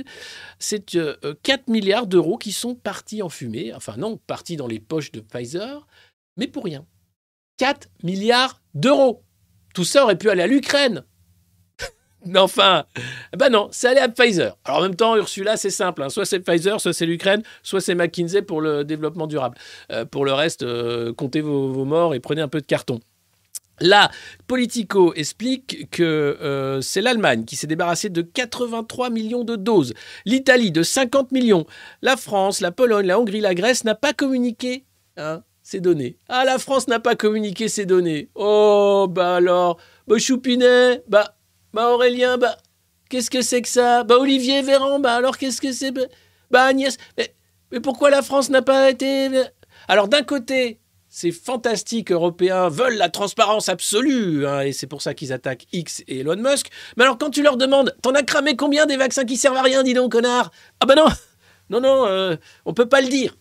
C'est euh, 4 milliards d'euros qui sont partis en fumée, enfin non, partis dans les poches de Pfizer, mais pour rien. 4 milliards d'euros. Tout ça aurait pu aller à l'Ukraine. Mais enfin, ben non, c'est allé à Pfizer. Alors en même temps, Ursula, c'est simple. hein. Soit c'est Pfizer, soit c'est l'Ukraine, soit c'est McKinsey pour le développement durable. Euh, pour le reste, euh, comptez vos morts et prenez un peu de carton. Là, Politico explique que euh, c'est l'Allemagne qui s'est débarrassée de 83 millions de doses, l'Italie de 50 millions, la France, la Pologne, la Hongrie, la Grèce n'a pas communiqué hein, ces données. Ah, la France n'a pas communiqué ces données. Oh, bah alors, bah Choupinet, bah, bah Aurélien, bah qu'est-ce que c'est que ça? Bah Olivier Véran, bah alors qu'est-ce que c'est? Bah, bah Agnès, mais, mais pourquoi la France n'a pas été... Alors d'un côté, ces fantastiques européens veulent la transparence absolue, hein, et c'est pour ça qu'ils attaquent X et Elon Musk. Mais alors quand tu leur demandes, t'en as cramé combien des vaccins qui servent à rien, dis donc, connard? Ah bah non, non, non, euh, on peut pas le dire.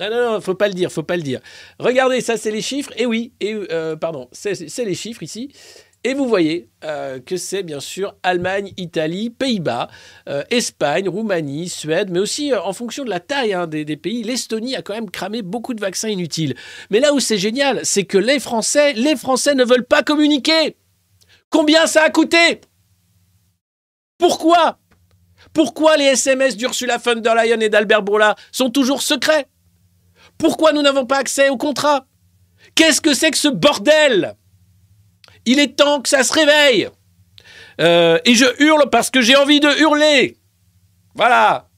Ah non, non, faut pas le dire, faut pas le dire. Regardez, ça c'est les chiffres, et oui, et euh, pardon, c'est les chiffres ici. Et vous voyez euh, que c'est bien sûr Allemagne, Italie, Pays-Bas, euh, Espagne, Roumanie, Suède, mais aussi euh, en fonction de la taille hein, des, pays, l'Estonie a quand même cramé beaucoup de vaccins inutiles. Mais là où c'est génial, c'est que les Français, les Français ne veulent pas communiquer. Combien ça a coûté? Pourquoi? Pourquoi les SMS d'Ursula von der Leyen et d'Albert Bourla sont toujours secrets? Pourquoi nous n'avons pas accès au contrat Qu'est-ce que c'est que ce bordel? Il est temps que ça se réveille. Euh, et je hurle parce que j'ai envie de hurler. Voilà.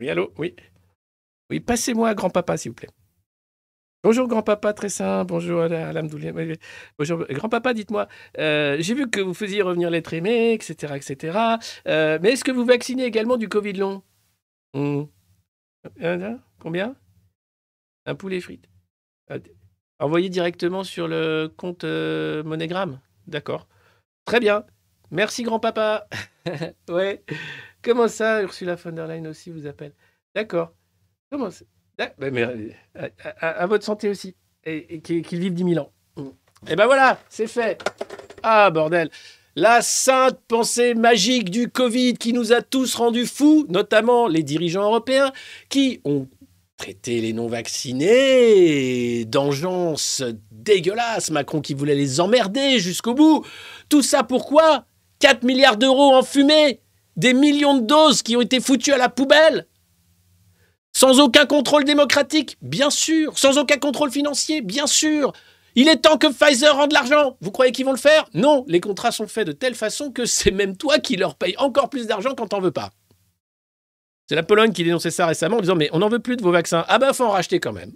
Oui, allô Oui. Oui, passez-moi grand-papa, s'il vous plaît. Bonjour grand-papa, très simple. Bonjour Alamdoulé. Bonjour grand-papa, dites-moi. euh, J'ai vu que vous faisiez revenir l'être aimé, etc. etc. Euh, mais est-ce que vous vaccinez également du Covid long Hmm. Combien? Un poulet frites. Euh, Envoyé directement sur le compte euh. D'accord. Très bien. Merci grand-papa. ouais. Comment ça, Ursula von der Leyen aussi vous appelle? D'accord. Comment ça? Ben, mais, euh, à, à- votre santé aussi. Et, et qu'il vive 10 000 ans. Et ben voilà, c'est fait. Ah, bordel. La sainte pensée magique du Covid qui nous a tous rendus fous, notamment les dirigeants européens, qui ont traité les non-vaccinés d'engeance dégueulasse. Macron qui voulait les emmerder jusqu'au bout. Tout ça pourquoi? 4 milliards d'euros en fumée Des millions de doses qui ont été foutues à la poubelle Sans aucun contrôle démocratique Bien sûr. Sans aucun contrôle financier Bien sûr. Il est temps que Pfizer rende l'argent. Vous croyez qu'ils vont le faire? Non, les contrats sont faits de telle façon que c'est même toi qui leur paye encore plus d'argent quand t'en veux pas. C'est la Pologne qui dénonçait ça récemment en disant Mais on n'en veut plus de vos vaccins. Ah bah, faut en racheter quand même.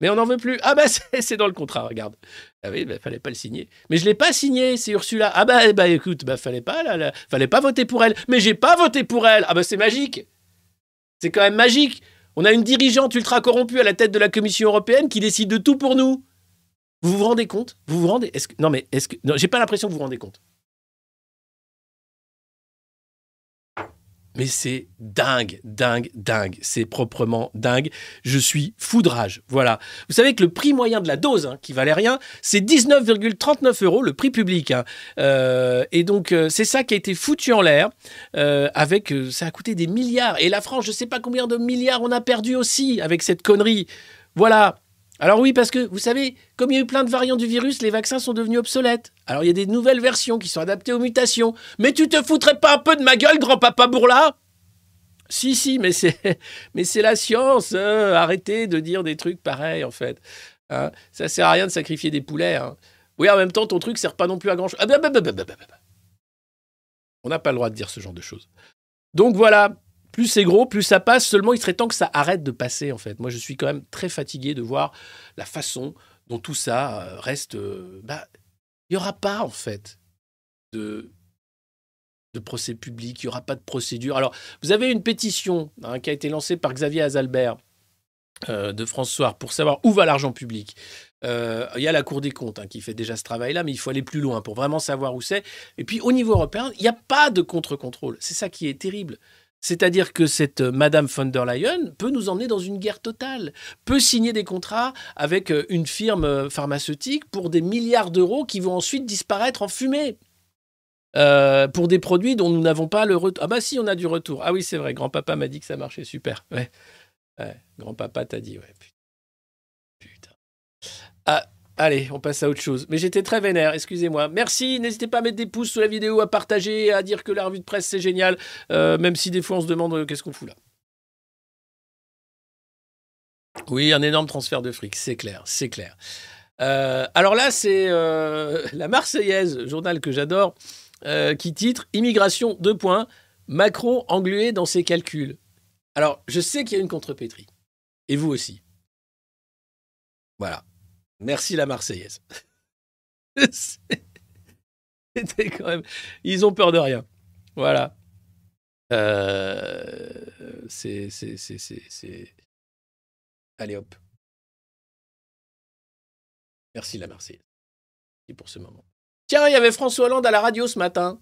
Mais on n'en veut plus. Ah bah, c'est dans le contrat, regarde. Ah oui, bah, fallait pas le signer. Mais je l'ai pas signé, c'est Ursula. Ah bah, eh bah écoute, bah, fallait pas, fallait pas voter pour elle. Mais j'ai pas voté pour elle. Ah bah, c'est magique. C'est quand même magique. On a une dirigeante ultra corrompue à la tête de la Commission européenne qui décide de tout pour nous. Vous vous rendez compte? Vous vous rendez. Non, mais est-ce que. J'ai pas l'impression que vous vous rendez compte. Mais c'est dingue, dingue, dingue. C'est proprement dingue. Je suis foudrage. Voilà. Vous savez que le prix moyen de la dose, hein, qui valait rien, c'est 19,39 euros, le prix public. hein. Euh, et donc, euh, c'est ça qui a été foutu en l'air. euh, ça a coûté des milliards. Et la France, je sais pas combien de milliards on a perdu aussi avec cette connerie. Voilà. Alors oui, parce que vous savez, comme il y a eu plein de variants du virus, les vaccins sont devenus obsolètes. Alors il y a des nouvelles versions qui sont adaptées aux mutations. Mais tu te foutrais pas un peu de ma gueule, grand-papa Bourla? Si, si, mais c'est, la science. hein. Arrêtez de dire des trucs pareils, en fait. Hein. Ça sert à rien de sacrifier des poulets. hein. Oui, en même temps, ton truc sert pas non plus à grand-chose. Ah, bah, bah, bah. On n'a pas le droit de dire ce genre de choses. Donc voilà, Plus c'est gros, plus ça passe. Seulement, il serait temps que ça arrête de passer, en fait. Moi, je suis quand même très fatigué de voir la façon dont tout ça euh, reste. euh, bah, il n'y aura pas, en fait, de, procès public, il n'y aura pas de procédure. Alors, vous avez une pétition hein, qui a été lancée par Xavier Azalbert euh, de François pour savoir où va l'argent public. Il y a la Cour des comptes hein, qui fait déjà ce travail-là, mais il faut aller plus loin pour vraiment savoir où c'est. Et puis, au niveau européen, il n'y a pas de contre-contrôle. C'est ça qui est terrible. C'est-à-dire que cette euh, Madame von der Leyen peut nous emmener dans une guerre totale, peut signer des contrats avec euh, une firme euh, pharmaceutique pour des milliards d'euros qui vont ensuite disparaître en fumée. Pour des produits dont nous n'avons pas le retour. Ah bah si, on a du retour. Ah oui, c'est vrai, grand-papa m'a dit que ça marchait super. Ouais grand-papa t'a dit, ouais. Putain. Ah, allez, on passe à autre chose. Mais j'étais très vénère, excusez-moi. Merci, n'hésitez pas à mettre des pouces sous la vidéo, à partager, à dire que la revue de presse c'est génial, euh, même si des fois on se demande euh, qu'est-ce qu'on fout là? Oui, un énorme transfert de fric, c'est clair, c'est clair. Euh, alors là, c'est la Marseillaise, journal que j'adore, qui titre Immigration, deux points, Macron englué dans ses calculs. Alors, je sais qu'il y a une contrepétrie. Et vous aussi. Voilà. Merci la Marseillaise. Ils ont peur de rien. Voilà. Euh, c'est. Allez hop. Merci la Marseillaise. Et pour ce moment. Tiens, il y avait François Hollande à la radio ce matin.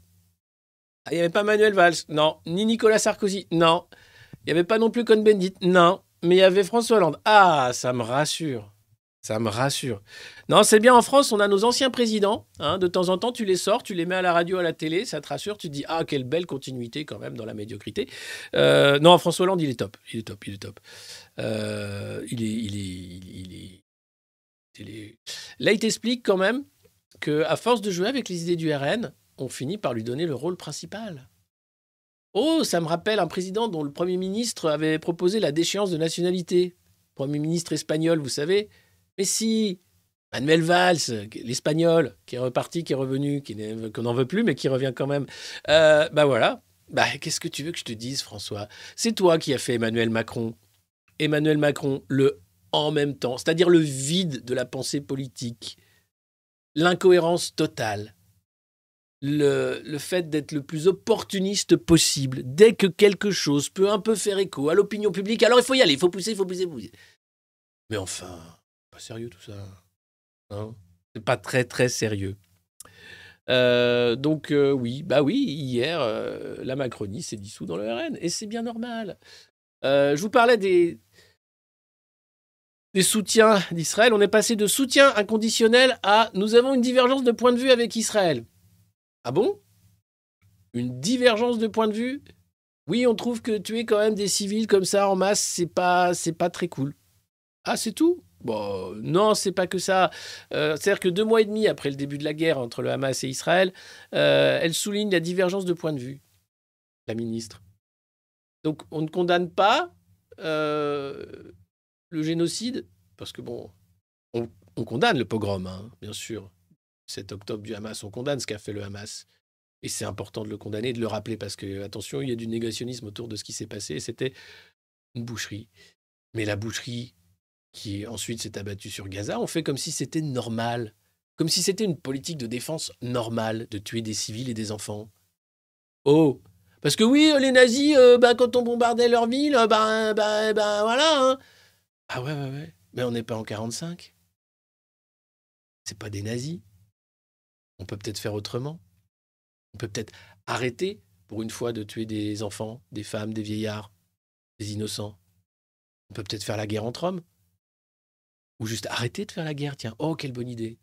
Ah, Il n'y avait pas Manuel Valls. Non. Ni Nicolas Sarkozy. Non. Il n'y avait pas non plus Cohn-Bendit. Non. Mais il y avait François Hollande. Ah, ça me rassure. Ça me rassure. Non, c'est bien en France, on a nos anciens présidents. hein, de temps en temps, tu les sors, tu les mets à la radio, à la télé, ça te rassure. Tu te dis, ah, quelle belle continuité quand même dans la médiocrité. Euh, non, François Hollande, il est top. Il est top, il est top. Euh, il, est, il, est, il, est, il est- Là, il t'explique quand même qu'à force de jouer avec les idées du RN, on finit par lui donner le rôle principal. Oh, ça me rappelle un président dont le Premier ministre avait proposé la déchéance de nationalité. Premier ministre espagnol, vous savez. Mais si, Manuel Valls, l'espagnol, qui est reparti, qui est revenu, qui qu'on n'en veut plus, mais qui revient quand même. Euh, bah voilà. Bah, qu'est-ce que tu veux que je te dise, François? C'est toi qui as fait Emmanuel Macron. Emmanuel Macron, le en même temps, c'est-à-dire le vide de la pensée politique, l'incohérence totale, le, le fait d'être le plus opportuniste possible. Dès que quelque chose peut un peu faire écho à l'opinion publique, alors il faut y aller, il faut pousser, il faut pousser, pousser. Mais enfin, pas sérieux tout ça. Hein C'est pas très très sérieux. Euh, donc euh, oui, bah oui, hier, euh, la Macronie s'est dissous dans le RN, et c'est bien normal. Je vous parlais des, des soutiens d'Israël. On est passé de soutien inconditionnel à nous avons une divergence de point de vue avec Israël. Ah bon? Une divergence de point de vue? Oui, on trouve que tuer quand même des civils comme ça en masse, c'est pas, c'est pas très cool. Ah, c'est tout? Bon, non, c'est pas que ça. Euh, C'est-à-dire que deux mois et demi après le début de la guerre entre le Hamas et Israël, euh, elle souligne la divergence de point de vue, la ministre. Donc, on ne condamne pas euh, le génocide, parce que bon, on, on condamne le pogrom, hein, bien sûr. 7 octobre du Hamas, on condamne ce qu'a fait le Hamas. Et c'est important de le condamner, de le rappeler, parce que, attention, il y a du négationnisme autour de ce qui s'est passé. C'était une boucherie. Mais la boucherie qui ensuite s'est abattue sur Gaza, on fait comme si c'était normal. Comme si c'était une politique de défense normale de tuer des civils et des enfants. Oh Parce que oui, les nazis, euh, bah, quand on bombardait leur ville, ben, ben voilà. hein. Ah ouais, ouais, ouais. Mais on n'est pas en 45. C'est pas des nazis. On peut peut-être faire autrement. On peut peut-être arrêter, pour une fois, de tuer des enfants, des femmes, des vieillards, des innocents. On peut peut-être faire la guerre entre hommes. Ou juste arrêter de faire la guerre, tiens. Oh, quelle bonne idée.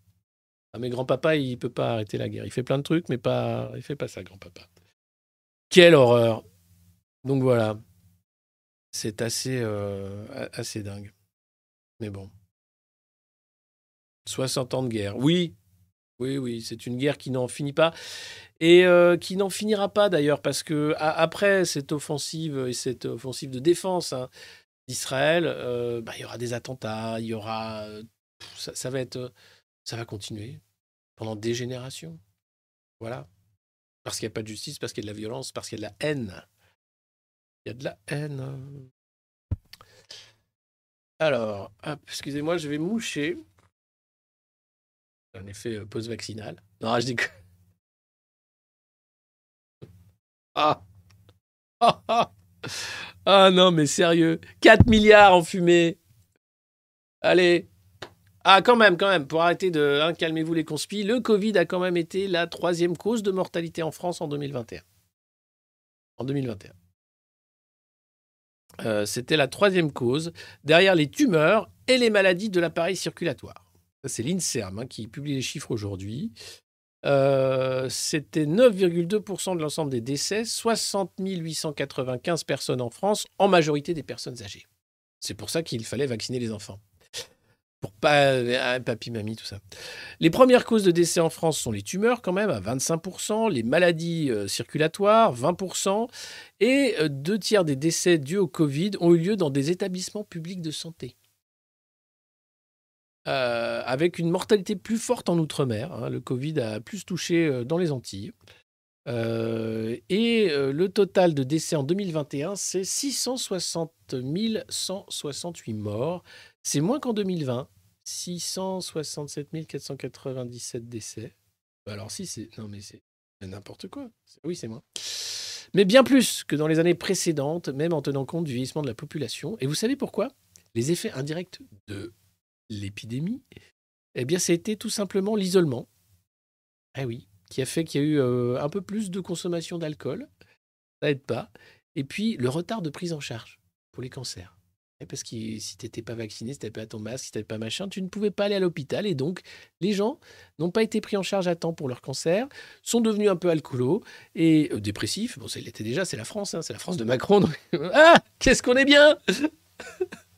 Ah, mais grand-papa, il peut pas arrêter la guerre. Il fait plein de trucs, mais pas, il fait pas ça, grand-papa. Quelle horreur. Donc voilà. C'est assez, euh, assez dingue. Mais bon. 60 ans de guerre. Oui, oui, oui, c'est une guerre qui n'en finit pas. Et euh, qui n'en finira pas d'ailleurs, parce que après cette offensive et cette offensive de défense hein, d'Israël, euh, bah, il y aura des attentats, il y aura. euh, ça, va être. euh, Ça va continuer pendant des générations. Voilà. Parce qu'il n'y a pas de justice, parce qu'il y a de la violence, parce qu'il y a de la haine. Il y a de la haine. Alors, excusez-moi, je vais moucher. Un effet euh, post-vaccinal. Non, je dis que. Ah. Ah, ah. Ah non, mais sérieux. 4 milliards en fumée. Allez. Ah, quand même, quand même, pour arrêter de. hein, Calmez-vous les conspis. Le Covid a quand même été la troisième cause de mortalité en France en 2021. En 2021. Euh, C'était la troisième cause, derrière les tumeurs et les maladies de l'appareil circulatoire. C'est l'INSERM hein, qui publie les chiffres aujourd'hui. Euh, C'était 9,2% de l'ensemble des décès, 60 895 personnes en France, en majorité des personnes âgées. C'est pour ça qu'il fallait vacciner les enfants. Pour pas papy, mamie, tout ça. Les premières causes de décès en France sont les tumeurs, quand même, à 25%, les maladies euh, circulatoires, 20%, et euh, deux tiers des décès dus au Covid ont eu lieu dans des établissements publics de santé. Euh, avec une mortalité plus forte en Outre-mer. hein. Le Covid a plus touché euh, dans les Antilles. Euh, et le total de décès en 2021, c'est 660 168 morts. C'est moins qu'en 2020. 667 497 décès. Bah Alors si, c'est... Non mais c'est n'importe quoi. Oui, c'est moins. Mais bien plus que dans les années précédentes, même en tenant compte du vieillissement de la population. Et vous savez pourquoi? Les effets indirects de l'épidémie, eh bien, été tout simplement l'isolement. Ah oui, qui a fait qu'il y a eu euh, un peu plus de consommation d'alcool. Ça aide pas. Et puis, le retard de prise en charge pour les cancers. Eh, Parce que si tu n'étais pas vacciné, si tu n'avais pas ton masque, si tu n'avais pas machin, tu ne pouvais pas aller à l'hôpital. Et donc, les gens n'ont pas été pris en charge à temps pour leur cancer, sont devenus un peu alcoolos et euh, dépressifs. Bon, ça, l'était déjà, c'est la France, hein, c'est la France de Macron. ah, qu'est-ce qu'on est bien?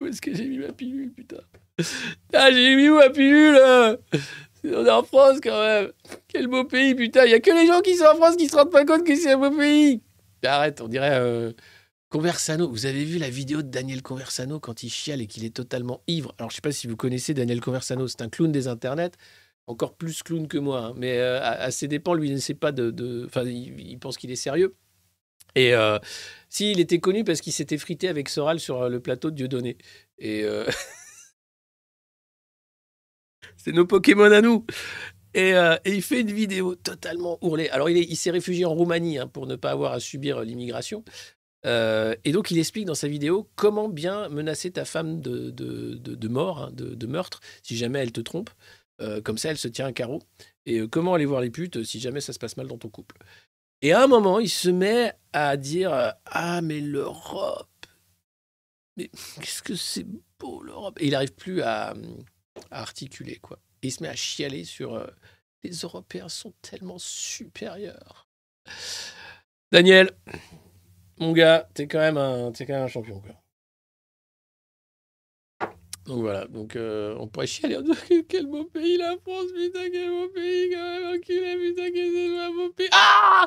Où est-ce que j'ai mis ma pilule, putain? Ah, j'ai mis où ma pilule On est en France quand même. Quel beau pays, putain. Il y a que les gens qui sont en France qui se rendent pas compte que c'est un beau pays. Arrête, on dirait euh, Conversano. Vous avez vu la vidéo de Daniel Conversano quand il chiale et qu'il est totalement ivre? Alors, je sais pas si vous connaissez Daniel Conversano. C'est un clown des internets. Encore plus clown que moi. hein. Mais euh, à, ses dépens, lui, il ne sait pas de. Enfin, il pense qu'il est sérieux. Et euh, si, il était connu parce qu'il s'était frité avec Soral sur euh, le plateau de Dieudonné. Et. euh, C'est nos Pokémon à nous. Et, il fait une vidéo totalement ourlée. Alors, il est- il s'est réfugié en Roumanie hein, pour ne pas avoir à subir l'immigration. Et donc, il explique dans sa vidéo comment bien menacer ta femme de, mort, hein, de, meurtre, si jamais elle te trompe. Comme ça, elle se tient un carreau. Et comment aller voir les putes si jamais ça se passe mal dans ton couple. Et à un moment, il se met à dire euh, Ah, mais l'Europe Mais qu'est-ce que c'est beau, l'Europe Et il n'arrive plus à, à articuler, quoi. Et il se met à chialer sur euh, Les Européens sont tellement supérieurs. Daniel, mon gars, t'es quand même un, quand même un champion, quoi. Donc voilà, donc euh, on pourrait chialer quel beau pays la France, putain, quel beau pays quand même, enculé, putain, quel beau pays. Ah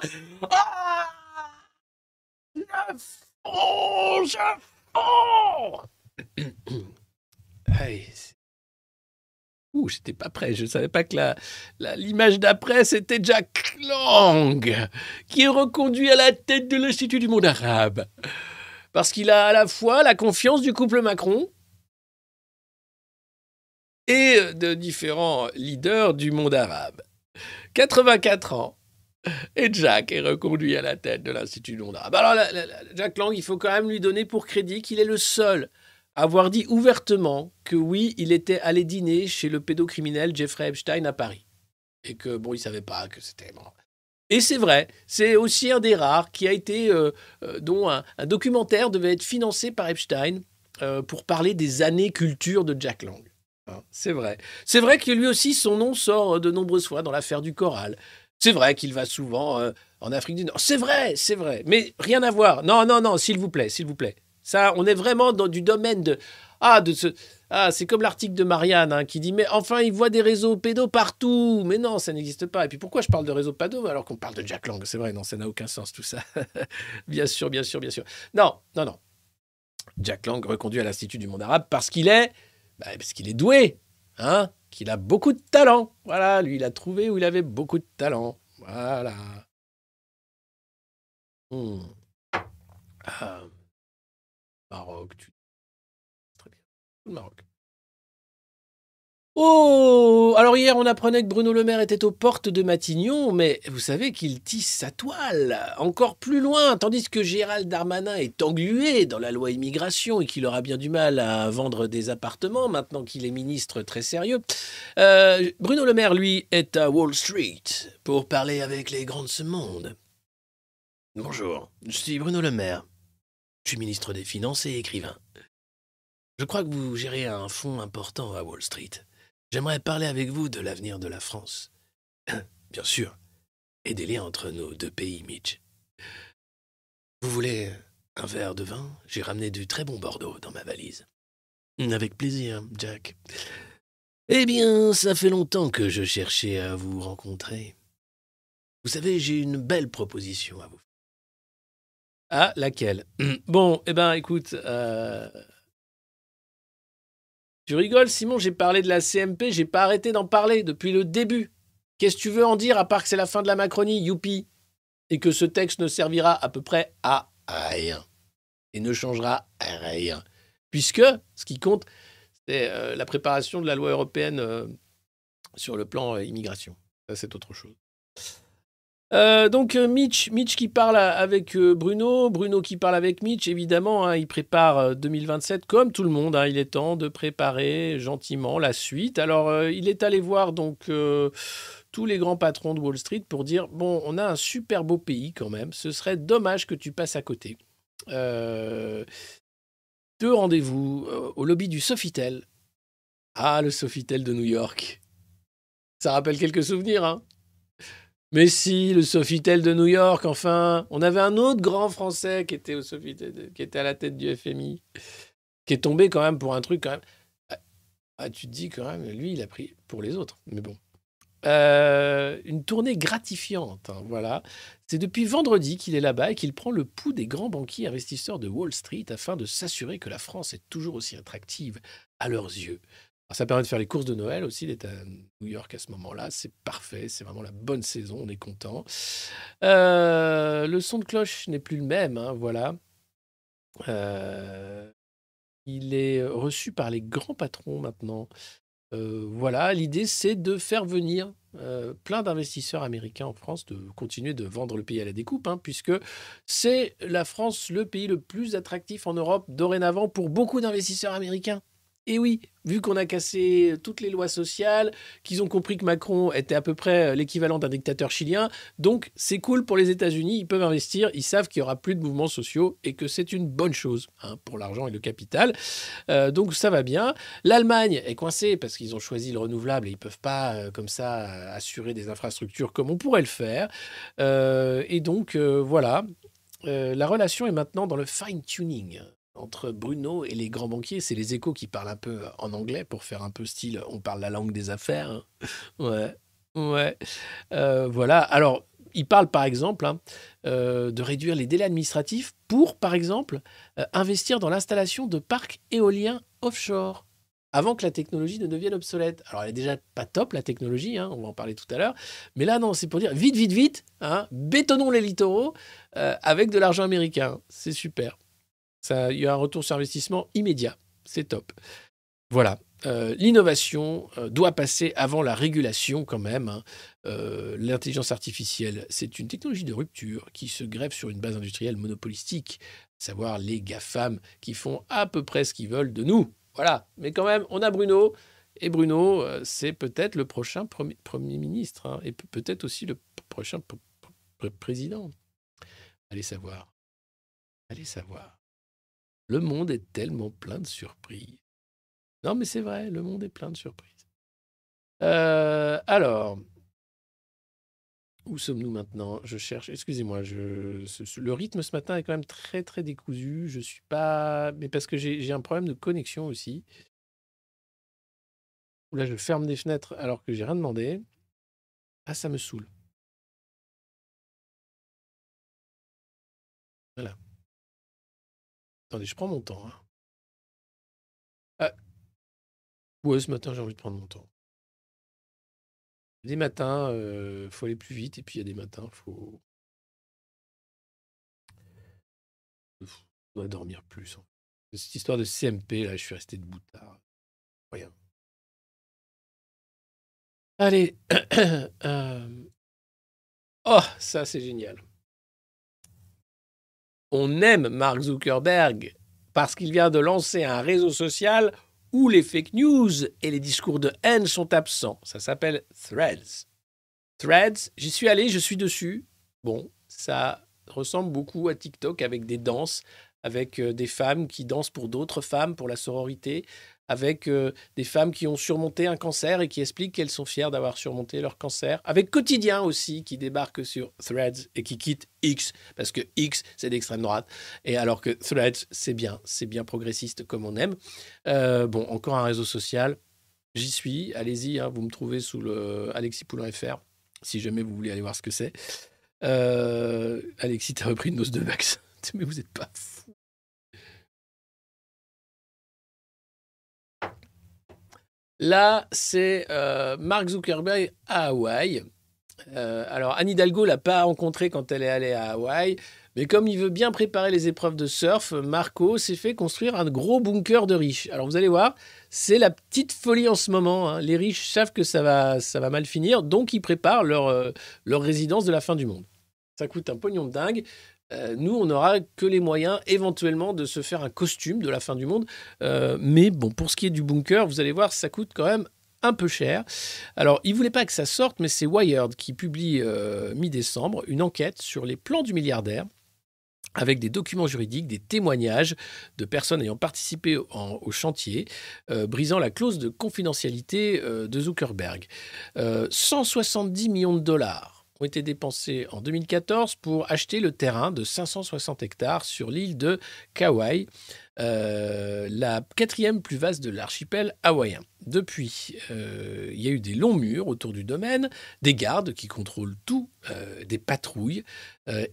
Ah fonds Aïe, c'est- Ouh, j'étais pas prêt, je savais pas que la, la- l'image d'après c'était Jack Lang, qui est reconduit à la tête de l'Institut du monde arabe. Parce qu'il a à la fois la confiance du couple Macron et de différents leaders du monde arabe. 84 ans. Et Jack est reconduit à la tête de l'Institut monde arabe. Alors, Jack Lang, il faut quand même lui donner pour crédit qu'il est le seul à avoir dit ouvertement que oui, il était allé dîner chez le pédocriminel Jeffrey Epstein à Paris. Et que, bon, il savait pas que c'était... Et c'est vrai, c'est aussi un des rares qui a été, euh, euh, dont un, un documentaire devait être financé par Epstein euh, pour parler des années culture de Jack Lang. C'est vrai. C'est vrai que lui aussi, son nom sort euh, de nombreuses fois dans l'affaire du choral. C'est vrai qu'il va souvent euh, en Afrique du Nord. C'est vrai, c'est vrai. Mais rien à voir. Non, non, non, s'il vous plaît, s'il vous plaît. Ça, on est vraiment dans du domaine de... Ah, de ce... Ah, c'est comme l'article de Marianne hein, qui dit Mais enfin, il voit des réseaux pédos partout. Mais non, ça n'existe pas. Et puis pourquoi je parle de réseaux pédos alors qu'on parle de Jack Lang? C'est vrai, non, ça n'a aucun sens tout ça. bien sûr, bien sûr, bien sûr. Non, non, non. Jack Lang reconduit à l'Institut du monde arabe parce qu'il est, bah, parce qu'il est doué, hein, qu'il a beaucoup de talent. Voilà, lui, il a trouvé où il avait beaucoup de talent. Voilà. Hmm. Ah, Maroc, tu... Très bien. Le Maroc. Oh Alors hier, on apprenait que Bruno Le Maire était aux portes de Matignon, mais vous savez qu'il tisse sa toile encore plus loin, tandis que Gérald Darmanin est englué dans la loi immigration et qu'il aura bien du mal à vendre des appartements maintenant qu'il est ministre très sérieux. Euh, Bruno Le Maire, lui, est à Wall Street pour parler avec les grands de ce monde. Bonjour, je suis Bruno Le Maire. Je suis ministre des Finances et écrivain. Je crois que vous gérez un fonds important à Wall Street. J'aimerais parler avec vous de l'avenir de la France. Bien sûr. Et des liens entre nos deux pays, Mitch. Vous voulez un verre de vin? J'ai ramené du très bon Bordeaux dans ma valise. Avec plaisir, Jack. Eh bien, ça fait longtemps que je cherchais à vous rencontrer. Vous savez, j'ai une belle proposition à vous. Ah, laquelle? Bon, eh ben, écoute, euh, tu rigoles, Simon, j'ai parlé de la CMP, j'ai pas arrêté d'en parler depuis le début. Qu'est-ce que tu veux en dire à part que c'est la fin de la Macronie, youpi? Et que ce texte ne servira à peu près à rien. Et ne changera rien. Puisque ce qui compte, c'est euh, la préparation de la loi européenne euh, sur le plan euh, immigration. Ça, c'est autre chose. Euh, donc euh, Mitch, Mitch qui parle avec euh, Bruno, Bruno qui parle avec Mitch, évidemment, hein, il prépare euh, 2027 comme tout le monde. hein, il est temps de préparer gentiment la suite. Alors il est allé voir donc tous les grands patrons de Wall Street pour dire bon, on a un super beau pays quand même. Ce serait dommage que tu passes à côté. Deux rendez-vous au lobby du Sofitel. Ah, le Sofitel de New York. Ça rappelle quelques souvenirs, hein? Mais si, le Sofitel de New York, enfin. On avait un autre grand Français qui était au Sofitel, qui était à la tête du FMI, qui est tombé quand même pour un truc quand même. Ah, ah, tu te dis quand même, lui, il a pris pour les autres. Mais bon. Euh, une tournée gratifiante, hein, voilà. C'est depuis vendredi qu'il est là-bas et qu'il prend le pouls des grands banquiers investisseurs de Wall Street afin de s'assurer que la France est toujours aussi attractive à leurs yeux. Ça permet de faire les courses de Noël aussi, d'être à New York à ce moment-là. C'est parfait, c'est vraiment la bonne saison, on est content. Euh, le son de cloche n'est plus le même, hein, voilà. Euh, il est reçu par les grands patrons maintenant. Euh, voilà, l'idée c'est de faire venir plein d'investisseurs américains en France, de continuer de vendre le pays à la découpe, hein, puisque c'est la France le pays le plus attractif en Europe dorénavant pour beaucoup d'investisseurs américains. Et oui, vu qu'on a cassé toutes les lois sociales, qu'ils ont compris que Macron était à peu près l'équivalent d'un dictateur chilien, donc c'est cool pour les États-Unis, ils peuvent investir, ils savent qu'il n'y aura plus de mouvements sociaux et que c'est une bonne chose hein, pour l'argent et le capital. Euh, donc ça va bien. L'Allemagne est coincée parce qu'ils ont choisi le renouvelable et ils ne peuvent pas euh, comme ça euh, assurer des infrastructures comme on pourrait le faire. Euh, et donc euh, voilà, Euh, la relation est maintenant dans le fine-tuning entre Bruno et les grands banquiers. C'est les échos qui parlent un peu en anglais pour faire un peu style on parle la langue des affaires. hein. Ouais, ouais. Euh, voilà. Alors, il parle par exemple hein, euh, de réduire les délais administratifs pour, par exemple, euh, investir dans l'installation de parcs éoliens offshore avant que la technologie ne devienne obsolète. Alors, elle est déjà pas top, la technologie, hein, on va en parler tout à l'heure. Mais là, non, c'est pour dire vite, vite, vite, hein, bétonnons les littoraux euh, avec de l'argent américain. C'est super. Il y a un retour sur investissement immédiat. C'est top. Voilà. Euh, L'innovation euh, doit passer avant la régulation quand même. hein. Euh, L'intelligence artificielle, c'est une technologie de rupture qui se greffe sur une base industrielle monopolistique, à savoir les GAFAM qui font à peu près ce qu'ils veulent de nous. Voilà. Mais quand même, on a Bruno. Et Bruno, c'est peut-être le prochain premier, ministre hein, et pe- peut-être aussi le prochain président. Allez savoir. Allez savoir. Le monde est tellement plein de surprises. Non, mais c'est vrai, le monde est plein de surprises. Euh, alors, où sommes-nous maintenant? Je cherche. Excusez-moi, le rythme ce matin est quand même très très décousu. Je suis pas, mais parce que j'ai j'ai un problème de connexion aussi. Là, je ferme des fenêtres alors que j'ai rien demandé. Ah, ça me saoule. Voilà. Attendez, je prends mon temps. hein. Ah, ouais, ce matin, j'ai envie de prendre mon temps. Des matins, il faut aller plus vite, et puis il y a des matins, faut. dois dormir plus. fait. Cette histoire de CMP, là, je suis resté debout tard. Rien. Allez. Euh, Oh, ça, c'est génial. On aime Mark Zuckerberg parce qu'il vient de lancer un réseau social où les fake news et les discours de haine sont absents. Ça s'appelle Threads. Threads, j'y suis allé, je suis dessus. Bon, ça ressemble beaucoup à TikTok avec des danses, avec euh, des femmes qui dansent pour d'autres femmes, pour la sororité, avec euh, des femmes qui ont surmonté un cancer et qui expliquent qu'elles sont fières d'avoir surmonté leur cancer, avec Quotidien aussi qui débarque sur Threads et qui quitte X, parce que X c'est d'extrême droite, et alors que Threads c'est bien, c'est bien progressiste comme on aime. Euh, bon, encore un réseau social, j'y suis, allez-y, hein, vous me trouvez sous le alexipoulain.fr si jamais vous voulez aller voir ce que c'est. Euh, Alexis, t'as repris une dose de vaccin, mais vous n'êtes pas fou. Là, c'est euh, Mark Zuckerberg à Hawaï. Euh, alors, Anne Hidalgo l'a pas rencontré quand elle est allée à Hawaï, mais comme il veut bien préparer les épreuves de surf, Marco s'est fait construire un gros bunker de riches. Alors, vous allez voir, c'est la petite folie en ce moment. hein. Les riches savent que ça va, ça va mal finir, donc ils préparent leur, euh, leur résidence de la fin du monde. Ça coûte un pognon de dingue. Euh, nous, on n'aura que les moyens éventuellement de se faire un costume de la fin du monde. Euh, mais bon, pour ce qui est du bunker, vous allez voir, ça coûte quand même un peu cher. Alors, il voulait pas que ça sorte, mais c'est Wired qui publie euh, mi-décembre une enquête sur les plans du milliardaire avec des documents juridiques, des témoignages de personnes ayant participé au, chantier, brisant la clause de confidentialité de Zuckerberg. Euh, 170 millions de dollars ont été dépensés en 2014 pour acheter le terrain de 560 hectares sur l'île de Kauai, euh, la quatrième plus vaste de l'archipel hawaïen. Depuis, euh, il y a eu des longs murs autour du domaine, des gardes qui contrôlent tout, euh, des patrouilles,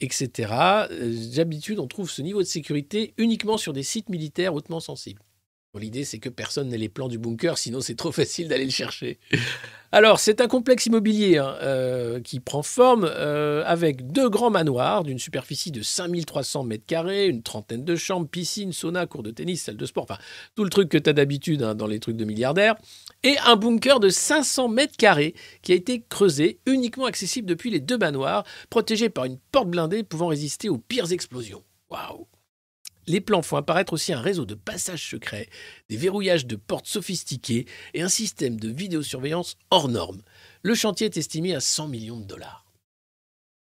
etc. D'habitude, on trouve ce niveau de sécurité uniquement sur des sites militaires hautement sensibles. L'idée, c'est que personne n'ait les plans du bunker, sinon c'est trop facile d'aller le chercher. Alors, c'est un complexe immobilier hein, euh, qui prend forme euh, avec deux grands manoirs d'une superficie de 5300 mètres carrés, une trentaine de chambres, piscine, sauna, cours de tennis, salle de sport, enfin tout le truc que tu as d'habitude hein, dans les trucs de milliardaires, et un bunker de 500 mètres carrés qui a été creusé, uniquement accessible depuis les deux manoirs, protégé par une porte blindée pouvant résister aux pires explosions. Waouh les plans font apparaître aussi un réseau de passages secrets, des verrouillages de portes sophistiqués et un système de vidéosurveillance hors norme. Le chantier est estimé à 100 millions de dollars.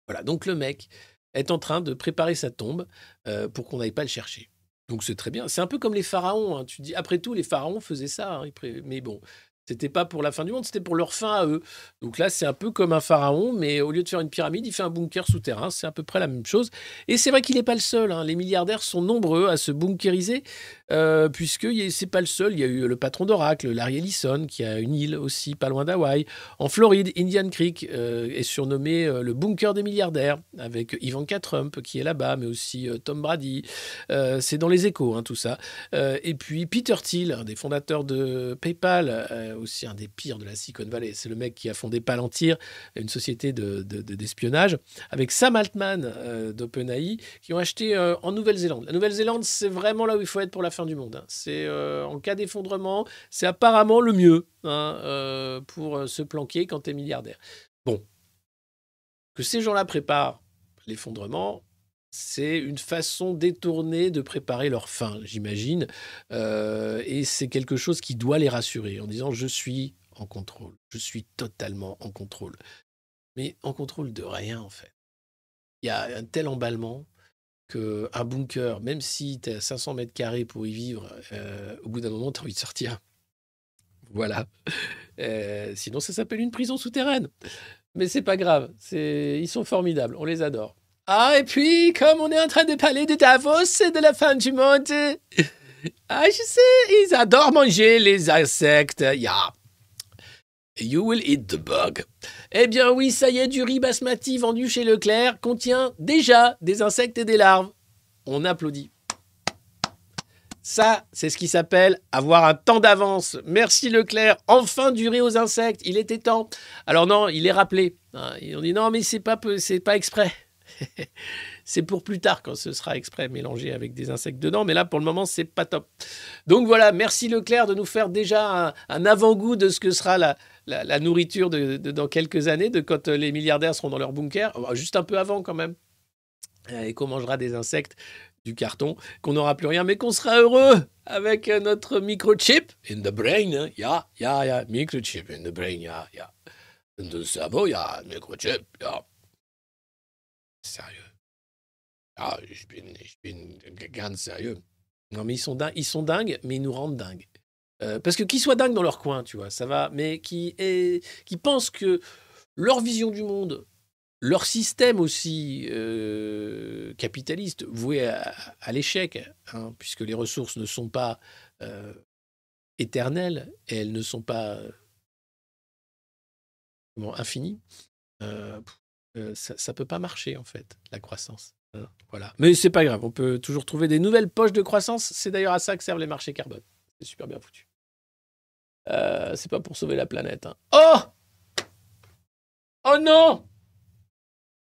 Voilà, donc le mec est en train de préparer sa tombe euh, pour qu'on n'aille pas le chercher. Donc c'est très bien. C'est un peu comme les pharaons. hein. Tu dis, après tout, les pharaons faisaient ça. hein. Mais bon, c'était pas pour la fin du monde, c'était pour leur fin à eux. Donc là, c'est un peu comme un pharaon, mais au lieu de faire une pyramide, il fait un bunker souterrain. C'est à peu près la même chose. Et c'est vrai qu'il n'est pas le seul. hein. Les milliardaires sont nombreux à se bunkériser, euh, puisque c'est pas le seul. Il y a eu le patron d'Oracle, Larry Ellison, qui a une île aussi pas loin d'Hawaï. En Floride, Indian Creek euh, est surnommé euh, le bunker des milliardaires, avec Ivanka Trump qui est là-bas, mais aussi euh, Tom Brady. C'est dans les échos, hein, tout ça. Et puis Peter Thiel, un des fondateurs de PayPal, aussi un des pires de la Silicon Valley. C'est le mec qui a fondé Palantir, une société de- de- de- d'espionnage, avec Sam Altman euh, d'OpenAI, qui ont acheté euh, en Nouvelle-Zélande. La Nouvelle-Zélande, c'est vraiment là où il faut être pour la fin du monde. hein. C'est euh, en cas d'effondrement, c'est apparemment le mieux hein, pour se planquer quand tu es milliardaire. Bon, que ces gens-là préparent l'effondrement, c'est une façon détournée de préparer leur fin, j'imagine. Euh, et c'est quelque chose qui doit les rassurer en disant je suis en contrôle, je suis totalement en contrôle. Mais en contrôle de rien en fait. Il y a un tel emballement que un bunker, même si tu à 500 mètres carrés pour y vivre, euh, au bout d'un moment, tu as envie de sortir. Voilà. Euh, sinon, ça s'appelle une prison souterraine. Mais c'est pas grave. Ils sont formidables. On les adore. Ah, et puis, comme on est en train de parler de Davos et de la fin du monde, ah, je sais, ils adorent manger les insectes. Yeah. You will eat the bug. Eh bien oui, ça y est, du riz basmati vendu chez Leclerc contient déjà des insectes et des larves. On applaudit. Ça, c'est ce qui s'appelle avoir un temps d'avance. Merci Leclerc, enfin du riz aux insectes, il était temps. Alors non, il est rappelé. hein. Ils ont dit non, mais c'est pas, pas exprès. c'est pour plus tard quand ce sera exprès mélangé avec des insectes dedans. Mais là, pour le moment, c'est pas top. Donc voilà, merci Leclerc de nous faire déjà un, avant-goût de ce que sera la, nourriture dans quelques années, de quand euh, les milliardaires seront dans leur bunker, Oh, juste un peu avant quand même. Euh, Et qu'on mangera des insectes, du carton, qu'on n'aura plus rien, mais qu'on sera heureux avec euh, notre microchip in the brain. hein. Ja, ja, ja, microchip in the brain, ja, ja. In the cerveau, ja, microchip, ja. Sérieux. Ah, ich bin, ich bin ganz sérieux. Non, mais ils sont dingues, ils sont dingues mais ils nous rendent dingues. Euh, parce que qu'ils soient dingues dans leur coin, tu vois, ça va, mais qui, qui pensent que leur vision du monde, leur système aussi euh, capitaliste, voué à, l'échec, hein, puisque les ressources ne sont pas euh, éternelles elles ne sont pas comment, infinies, euh, ça ne peut pas marcher, en fait, la croissance. hein, voilà. Mais c'est pas grave, on peut toujours trouver des nouvelles poches de croissance. C'est d'ailleurs à ça que servent les marchés carbone. C'est super bien foutu. Euh, c'est pas pour sauver la planète. hein. Oh Oh non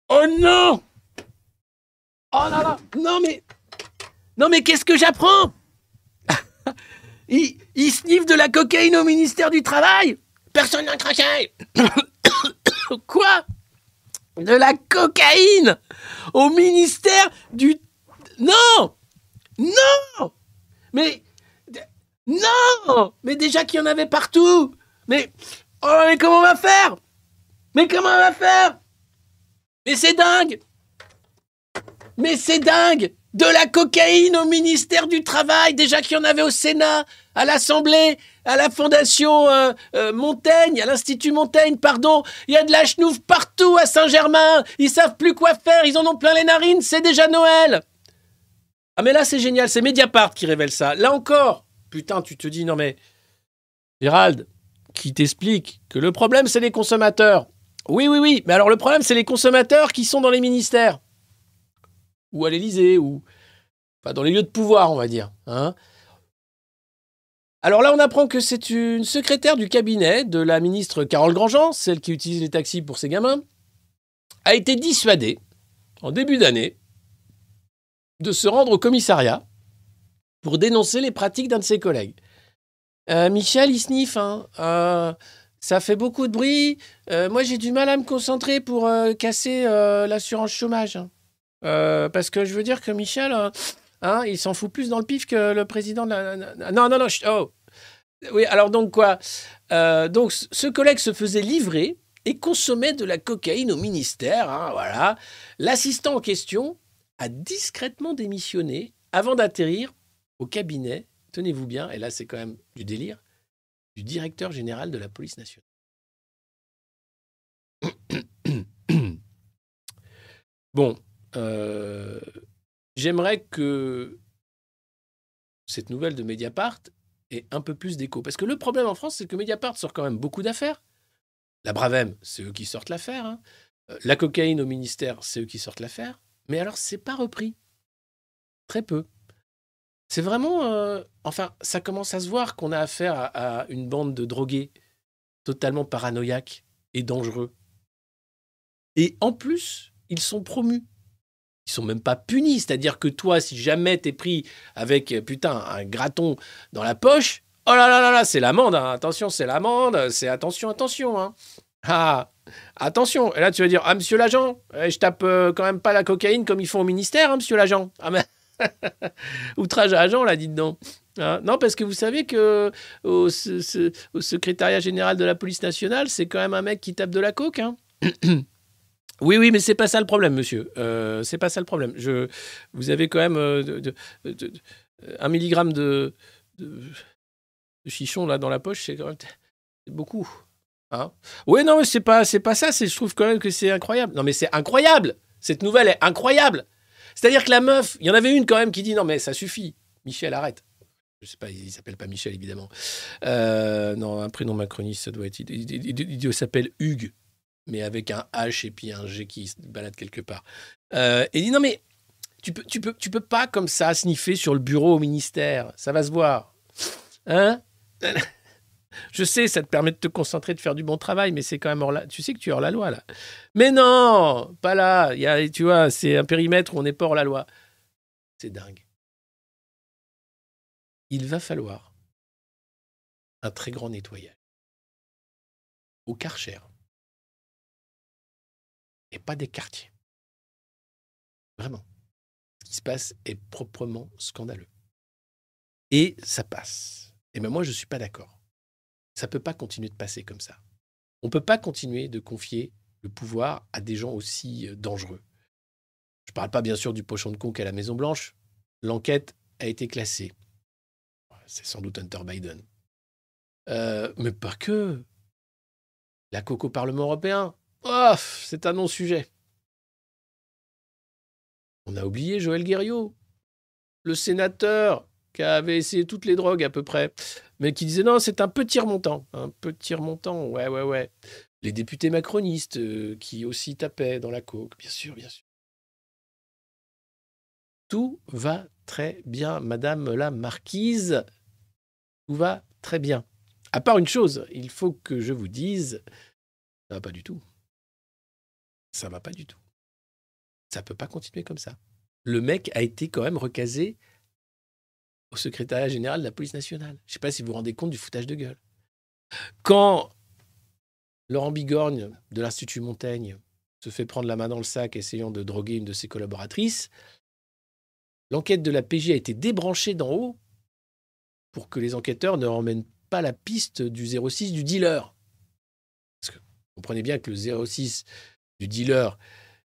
Oh non Oh là là Non mais Non mais qu'est-ce que j'apprends? Il, il sniffe de la cocaïne au ministère du Travail Personne n'a craché Quoi? De la cocaïne Au ministère du... Non Non Mais... Non Mais déjà qu'il y en avait partout Mais... Oh mais comment on va faire Mais comment on va faire Mais c'est dingue Mais c'est dingue De la cocaïne au ministère du Travail, déjà qu'il y en avait au Sénat, à l'Assemblée, à la Fondation euh, euh, Montaigne, à l'Institut Montaigne, pardon. Il y a de la chenouf partout à Saint-Germain. Ils savent plus quoi faire, ils en ont plein les narines, c'est déjà Noël. Ah mais là c'est génial, c'est Mediapart qui révèle ça. Là encore, putain, tu te dis non mais Gérald, qui t'explique que le problème c'est les consommateurs. Oui oui oui, mais alors le problème c'est les consommateurs qui sont dans les ministères ou à l'Élysée ou enfin, dans les lieux de pouvoir, on va dire. hein. Alors là, on apprend que c'est une secrétaire du cabinet de la ministre Carole Grandjean, celle qui utilise les taxis pour ses gamins, a été dissuadée en début d'année de se rendre au commissariat pour dénoncer les pratiques d'un de ses collègues. Euh, Michel, il sniffe, hein. Euh, ça fait beaucoup de bruit. Euh, moi, j'ai du mal à me concentrer pour casser l'assurance chômage. hein. Euh, parce que je veux dire que Michel, euh, hein, il s'en fout plus dans le pif que le président de la... Non, non, non, chut, oh. Oui, alors donc quoi Euh, Donc ce collègue se faisait livrer et consommait de la cocaïne au ministère, hein, voilà. L'assistant en question a discrètement démissionné avant d'atterrir au cabinet, tenez-vous bien, et là c'est quand même du délire, du directeur général de la police nationale. bon, euh, j'aimerais que cette nouvelle de Mediapart ait un peu plus d'écho. Parce que le problème en France, c'est que Mediapart sort quand même beaucoup d'affaires. La Bravem, c'est eux qui sortent l'affaire. hein. Euh, La cocaïne au ministère, c'est eux qui sortent l'affaire. Mais alors, c'est pas repris. Très peu. C'est vraiment. euh, enfin, ça commence à se voir qu'on a affaire à, à une bande de drogués totalement paranoïaques et dangereux. Et en plus, ils sont promus. Ils sont même pas punis. C'est-à-dire que toi, si jamais t'es pris avec, euh, putain, un graton dans la poche, oh là là là là, c'est l'amende. hein. Attention, c'est l'amende. C'est attention, attention. hein. Ah, attention. Et là, tu vas dire, ah, monsieur l'agent, eh, je tape euh, quand même pas la cocaïne comme ils font au ministère, hein, monsieur l'agent. Ah, mais. Outrage à agent, là, dites donc. Hein, non, parce que vous savez que au, se- se- au secrétariat général de la police nationale, c'est quand même un mec qui tape de la coke. Hein. oui, oui, mais c'est pas ça le problème, monsieur. Euh, c'est pas ça le problème. Vous avez quand même euh, un milligramme de, chichon là dans la poche, c'est quand même beaucoup. Hein oui, non, mais c'est pas, c'est pas ça. Je trouve quand même que c'est incroyable. Non, mais c'est incroyable. Cette nouvelle est incroyable. C'est-à-dire que la meuf, il y en avait une quand même qui dit non, mais ça suffit. Michel, arrête. Je sais pas, il s'appelle pas Michel, évidemment. Euh, non, un prénom macroniste, ça doit être. Il s'appelle Hugues, mais avec un H et puis un G qui se balade quelque part. Euh, et il dit non, mais tu peux, tu, peux, tu peux pas comme ça sniffer sur le bureau au ministère. Ça va se voir. Hein? Je sais, ça te permet de te concentrer, de faire du bon travail, mais c'est quand même hors la... Tu sais que tu es hors la loi, là. Mais non, pas là. Y a, tu vois, c'est un périmètre où on n'est pas hors la loi. C'est dingue. Il va falloir un très grand nettoyage au Karcher et pas des quartiers. Vraiment. Ce qui se passe est proprement scandaleux. Et ça passe. Et ben moi, je ne suis pas d'accord. Ça ne peut pas continuer de passer comme ça. On ne peut pas continuer de confier le pouvoir à des gens aussi euh, dangereux. Je ne parle pas bien sûr du pochon de conque à la Maison-Blanche. L'enquête a été classée. C'est sans doute Hunter Biden. Euh, mais pas que. La coco au Parlement européen, oh, c'est un non-sujet. On a oublié Joël Guerriot, le sénateur qui avait essayé toutes les drogues à peu près, mais qui disait non, c'est un petit remontant. Un petit remontant, ouais, ouais, ouais. Les députés macronistes euh, qui aussi tapaient dans la coke, bien sûr, bien sûr. Tout va très bien, Madame la Marquise. Tout va très bien. À part une chose, il faut que je vous dise, ça va pas du tout. Ça va pas du tout. Ça peut pas continuer comme ça. Le mec a été quand même recasé au secrétariat général de la police nationale. Je sais pas si vous vous rendez compte du foutage de gueule. Quand Laurent Bigorgne de l'Institut Montaigne se fait prendre la main dans le sac essayant de droguer une de ses collaboratrices, l'enquête de la PJ a été débranchée d'en haut pour que les enquêteurs ne ramènent pas la piste du 06 du dealer. Parce que vous comprenez bien que le 06 du dealer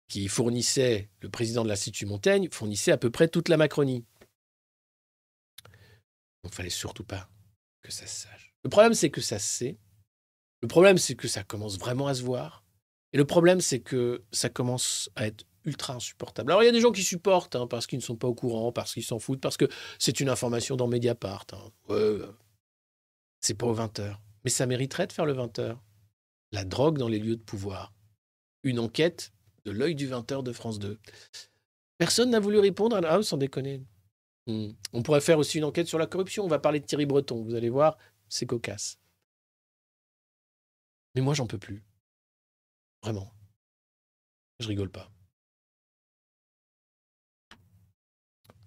qui fournissait le président de l'Institut Montaigne fournissait à peu près toute la Macronie. Il ne fallait surtout pas que ça se sache. Le problème, c'est que ça se sait. Le problème, c'est que ça commence vraiment à se voir. Et le problème, c'est que ça commence à être ultra insupportable. Alors, il y a des gens qui supportent hein, parce qu'ils ne sont pas au courant, parce qu'ils s'en foutent, parce que c'est une information dans Mediapart. Hein. Ouais, c'est pas aux 20h. Mais ça mériterait de faire le 20h. La drogue dans les lieux de pouvoir. Une enquête de l'œil du 20h de France 2. Personne n'a voulu répondre à ah, sans déconner. Hmm. On pourrait faire aussi une enquête sur la corruption. On va parler de Thierry Breton. Vous allez voir, c'est cocasse. Mais moi, j'en peux plus. Vraiment. Je rigole pas.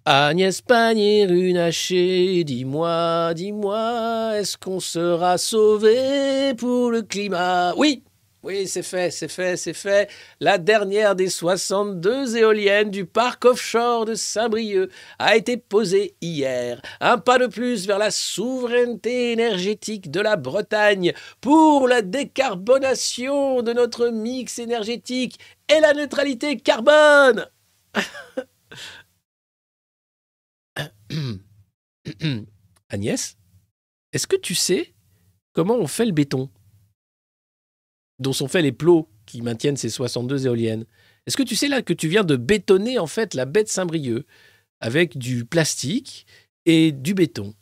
Agnès Pannier-Runacher, dis-moi, dis-moi, est-ce qu'on sera sauvé pour le climat? Oui, oui, c'est fait, c'est fait, c'est fait. La dernière des 62 éoliennes du parc offshore de Saint-Brieuc a été posée hier. Un pas de plus vers la souveraineté énergétique de la Bretagne pour la décarbonation de notre mix énergétique et la neutralité carbone. Agnès, est-ce que tu sais comment on fait le béton? Dont sont faits les plots qui maintiennent ces 62 éoliennes. Est-ce que tu sais là que tu viens de bétonner en fait la baie de Saint-Brieuc avec du plastique et du béton?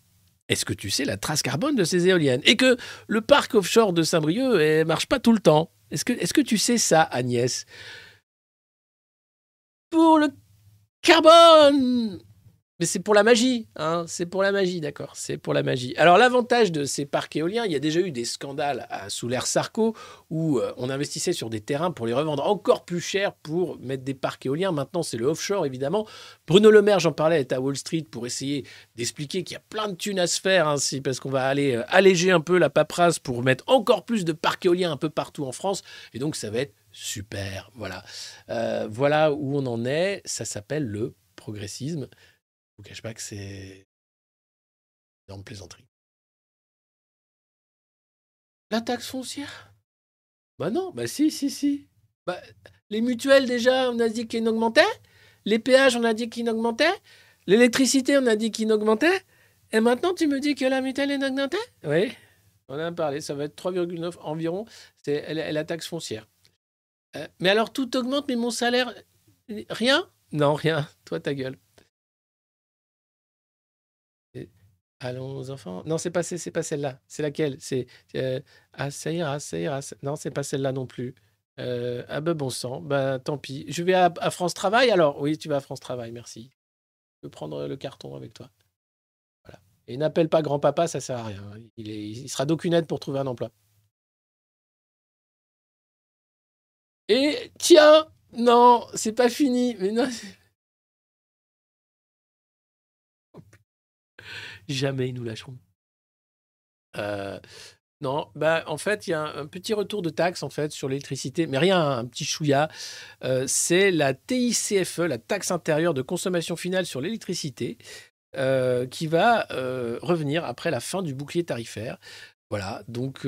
Est-ce que tu sais la trace carbone de ces éoliennes? Et que le parc offshore de Saint-Brieuc ne eh, marche pas tout le temps. Est-ce que, tu sais ça, Agnès? Pour le carbone mais c'est pour la magie, hein c'est pour la magie, d'accord, c'est pour la magie. Alors l'avantage de ces parcs éoliens, il y a déjà eu des scandales sous l'ère Sarko où euh, on investissait sur des terrains pour les revendre encore plus cher pour mettre des parcs éoliens. Maintenant c'est le offshore évidemment. Bruno Le Maire, j'en parlais, est à Wall Street pour essayer d'expliquer qu'il y a plein de thunes à se faire ainsi parce qu'on va aller euh, alléger un peu la paperasse pour mettre encore plus de parcs éoliens un peu partout en France et donc ça va être super. Voilà, euh, voilà où on en est. Ça s'appelle le progressisme pas que c'est une plaisanterie. La taxe foncière? Bah non, bah si, si, si. Bah, les mutuelles, déjà, on a dit qu'ils n'augmentaient. Les péages, on a dit qu'ils n'augmentaient. L'électricité, on a dit qu'ils n'augmentaient. Et maintenant, tu me dis que la mutuelle est augmentée Oui, on a parlé. Ça va être 3,9 environ. C'est la taxe foncière. Euh, mais alors, tout augmente, mais mon salaire. Rien? Non, rien. Toi, ta gueule. Allons enfants. Non, c'est pas, c'est pas celle-là. C'est laquelle? C'est euh, Ah, ça ira, ça ira. Non, c'est pas celle-là non plus. Euh, ah ben bon sang, ben tant pis. Je vais à, France Travail alors? Oui, tu vas à France Travail, merci. Je peux prendre le carton avec toi. Voilà. Et n'appelle pas grand-papa, ça sert à rien. Il, est- il sera d'aucune aide pour trouver un emploi. Et tiens, non, c'est pas fini. Mais non. Jamais ils nous lâcheront. Euh, non, bah en fait, il y a un, petit retour de taxe en fait sur l'électricité, mais rien, un petit chouïa. Euh, c'est la TICFE, la taxe intérieure de consommation finale sur l'électricité, euh, qui va euh, revenir après la fin du bouclier tarifaire. Voilà, donc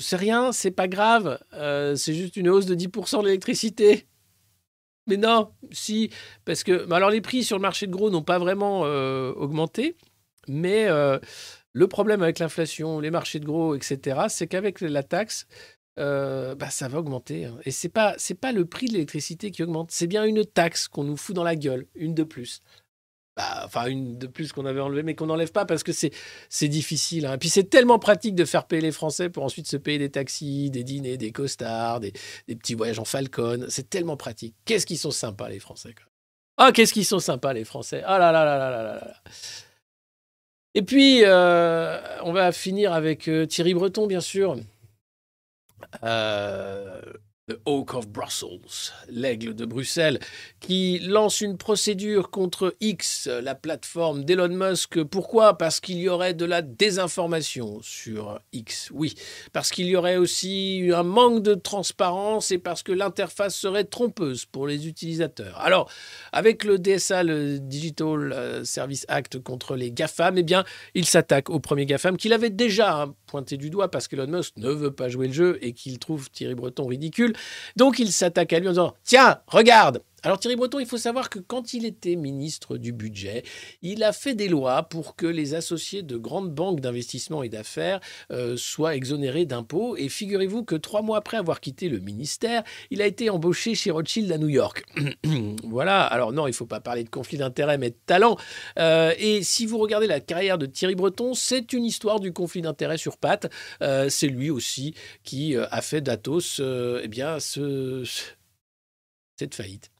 c'est rien, c'est pas grave, c'est juste une hausse de 10% de l'électricité. Mais non, si, parce que bah alors les prix sur le marché de gros n'ont pas vraiment augmenté, mais euh, le problème avec l'inflation, les marchés de gros, etc., c'est qu'avec la taxe, euh, bah, ça va augmenter. hein. Et c'est pas c'est pas le prix de l'électricité qui augmente, c'est bien une taxe qu'on nous fout dans la gueule, une de plus. Bah, enfin, une de plus qu'on avait enlevée, mais qu'on n'enlève pas parce que c'est difficile. hein. Et puis c'est tellement pratique de faire payer les Français pour ensuite se payer des taxis, des dîners, des costards, des, petits voyages en Falcon. C'est tellement pratique. Qu'est-ce qu'ils sont sympas les Français. même. Ah, qu'est-ce qu'ils sont sympas les Français. Ah là là là là là là là. Et puis, euh, on va finir avec euh, Thierry Breton, bien sûr. Euh, The Oak of Brussels, l'aigle de Bruxelles, qui lance une procédure contre X, la plateforme d'Elon Musk. Pourquoi? Parce qu'il y aurait de la désinformation sur X. Oui, parce qu'il y aurait aussi un manque de transparence et parce que l'interface serait trompeuse pour les utilisateurs. Alors, avec le DSA, le Digital euh, Service Act contre les GAFAM, eh bien, il s'attaque au premier GAFAM qu'il avait déjà hein, pointé du doigt parce qu'Elon Musk ne veut pas jouer le jeu et qu'il trouve Thierry Breton ridicule. Donc il s'attaque à lui en disant Tiens, regarde alors Thierry Breton, il faut savoir que quand il était ministre du budget, il a fait des lois pour que les associés de grandes banques d'investissement et d'affaires euh, soient exonérés d'impôts. Et figurez-vous que trois mois après avoir quitté le ministère, il a été embauché chez Rothschild à New York. voilà, alors non, il ne faut pas parler de conflit d'intérêts, mais de talent. Euh, et si vous regardez la carrière de Thierry Breton, c'est une histoire du conflit d'intérêts sur pattes. Euh, c'est lui aussi qui a fait d'Atos eh bien, ce- ce- cette faillite.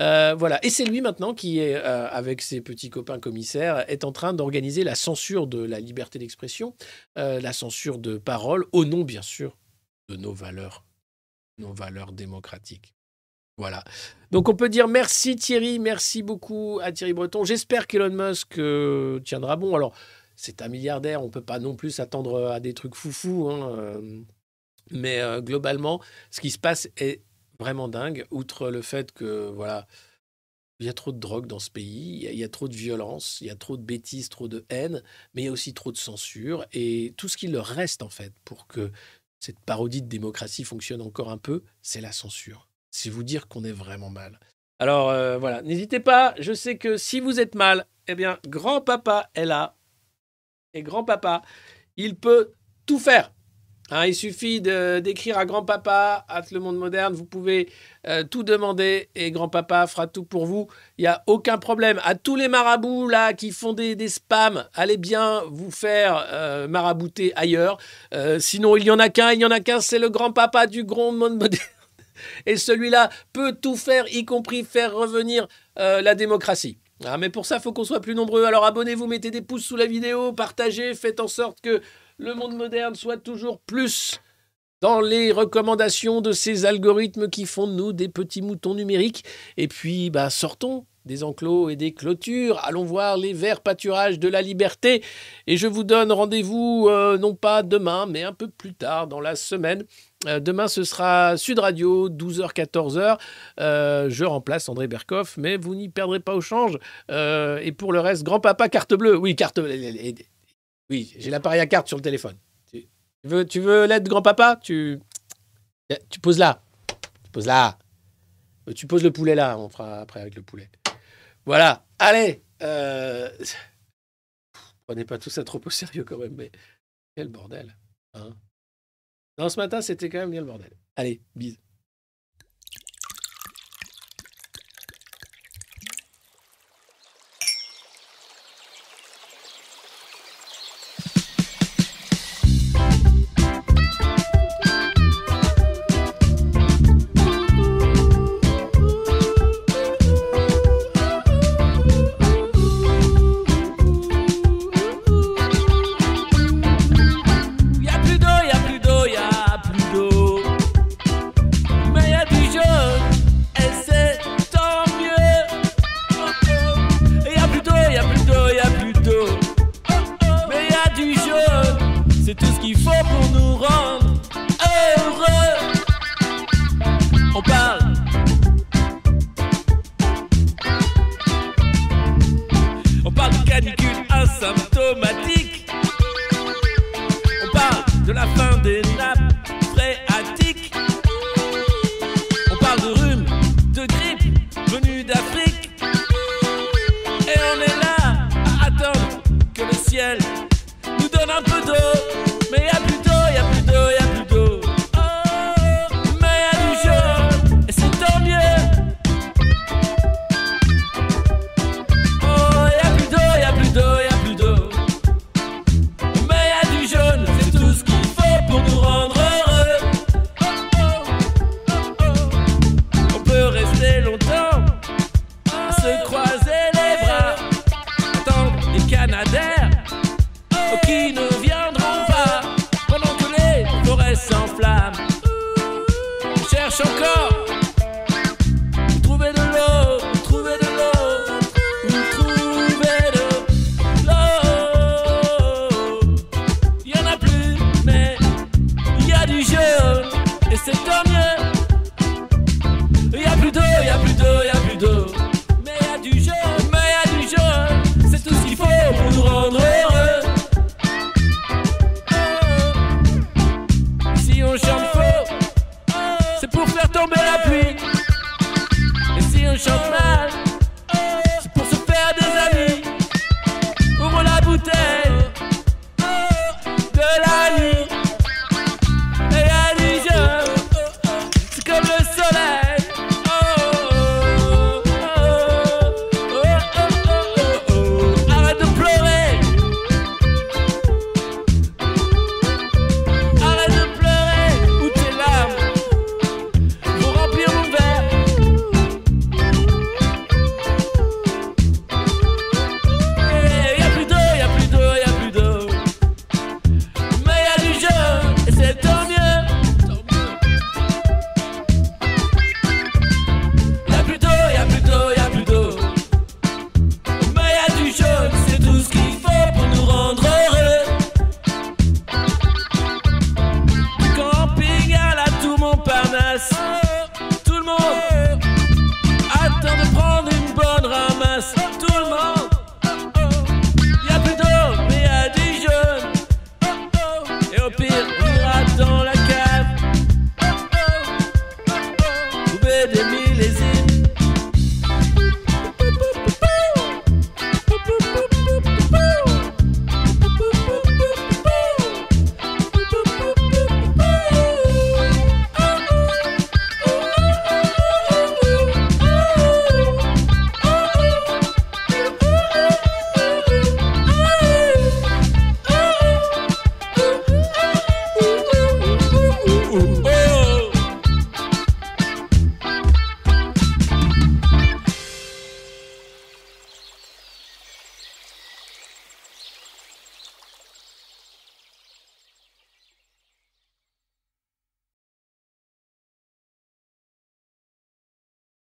Euh, voilà, et c'est lui maintenant qui euh, avec ses petits copains commissaires, est en train d'organiser la censure de la liberté d'expression, euh, la censure de parole, au nom bien sûr de nos valeurs, nos valeurs démocratiques. Voilà. Donc on peut dire merci Thierry, merci beaucoup à Thierry Breton. J'espère qu'Elon Musk tiendra bon. Alors c'est un milliardaire, on peut pas non plus s'attendre à des trucs foufous, hein, mais globalement, ce qui se passe est vraiment dingue, outre le fait que, voilà, il y a trop de drogue dans ce pays, il y a- trop de violence, il y a trop de bêtises, trop de haine, mais il y a aussi trop de censure. Et tout ce qui leur reste, en fait, pour que cette parodie de démocratie fonctionne encore un peu, c'est la censure. C'est vous dire qu'on est vraiment mal. Alors euh, voilà, n'hésitez pas, je sais que si vous êtes mal, eh bien, grand-papa est là. Et grand-papa, il peut tout faire. Hein, il suffit d'écrire à grand-papa, à le monde moderne, vous pouvez euh, tout demander et grand-papa fera tout pour vous. Il n'y a aucun problème. À tous les marabouts là qui font des, des spams, allez bien vous faire euh, marabouter ailleurs. Euh, sinon, il y en a qu'un, il y en a qu'un, c'est le grand-papa du grand monde moderne. Et celui-là peut tout faire, y compris faire revenir la démocratie. Ah, mais pour ça, il faut qu'on soit plus nombreux. Alors abonnez-vous, mettez des pouces sous la vidéo, partagez, faites en sorte que le monde moderne soit toujours plus dans les recommandations de ces algorithmes qui font de nous des petits moutons numériques. Et puis, bah, sortons des enclos et des clôtures. Allons voir les verts pâturages de la liberté. Et je vous donne rendez-vous, euh, non pas demain, mais un peu plus tard dans la semaine. Euh, demain, ce sera Sud Radio, 12h-14h. Euh, je remplace André Berkoff, mais vous n'y perdrez pas au change. Et pour le reste, grand-papa, carte bleue. Oui, carte bleue. Oui, j'ai l'appareil à carte sur le téléphone. Tu veux, tu l'aide de grand-papa? Tu, tu poses là. Tu poses là. Euh, Tu poses le poulet là. On fera après avec le poulet. Voilà. Allez. Euh... Prenez pas tout ça trop au sérieux quand même, mais quel bordel. Hein non, ce matin, c'était quand même bien le bordel. Allez, bise.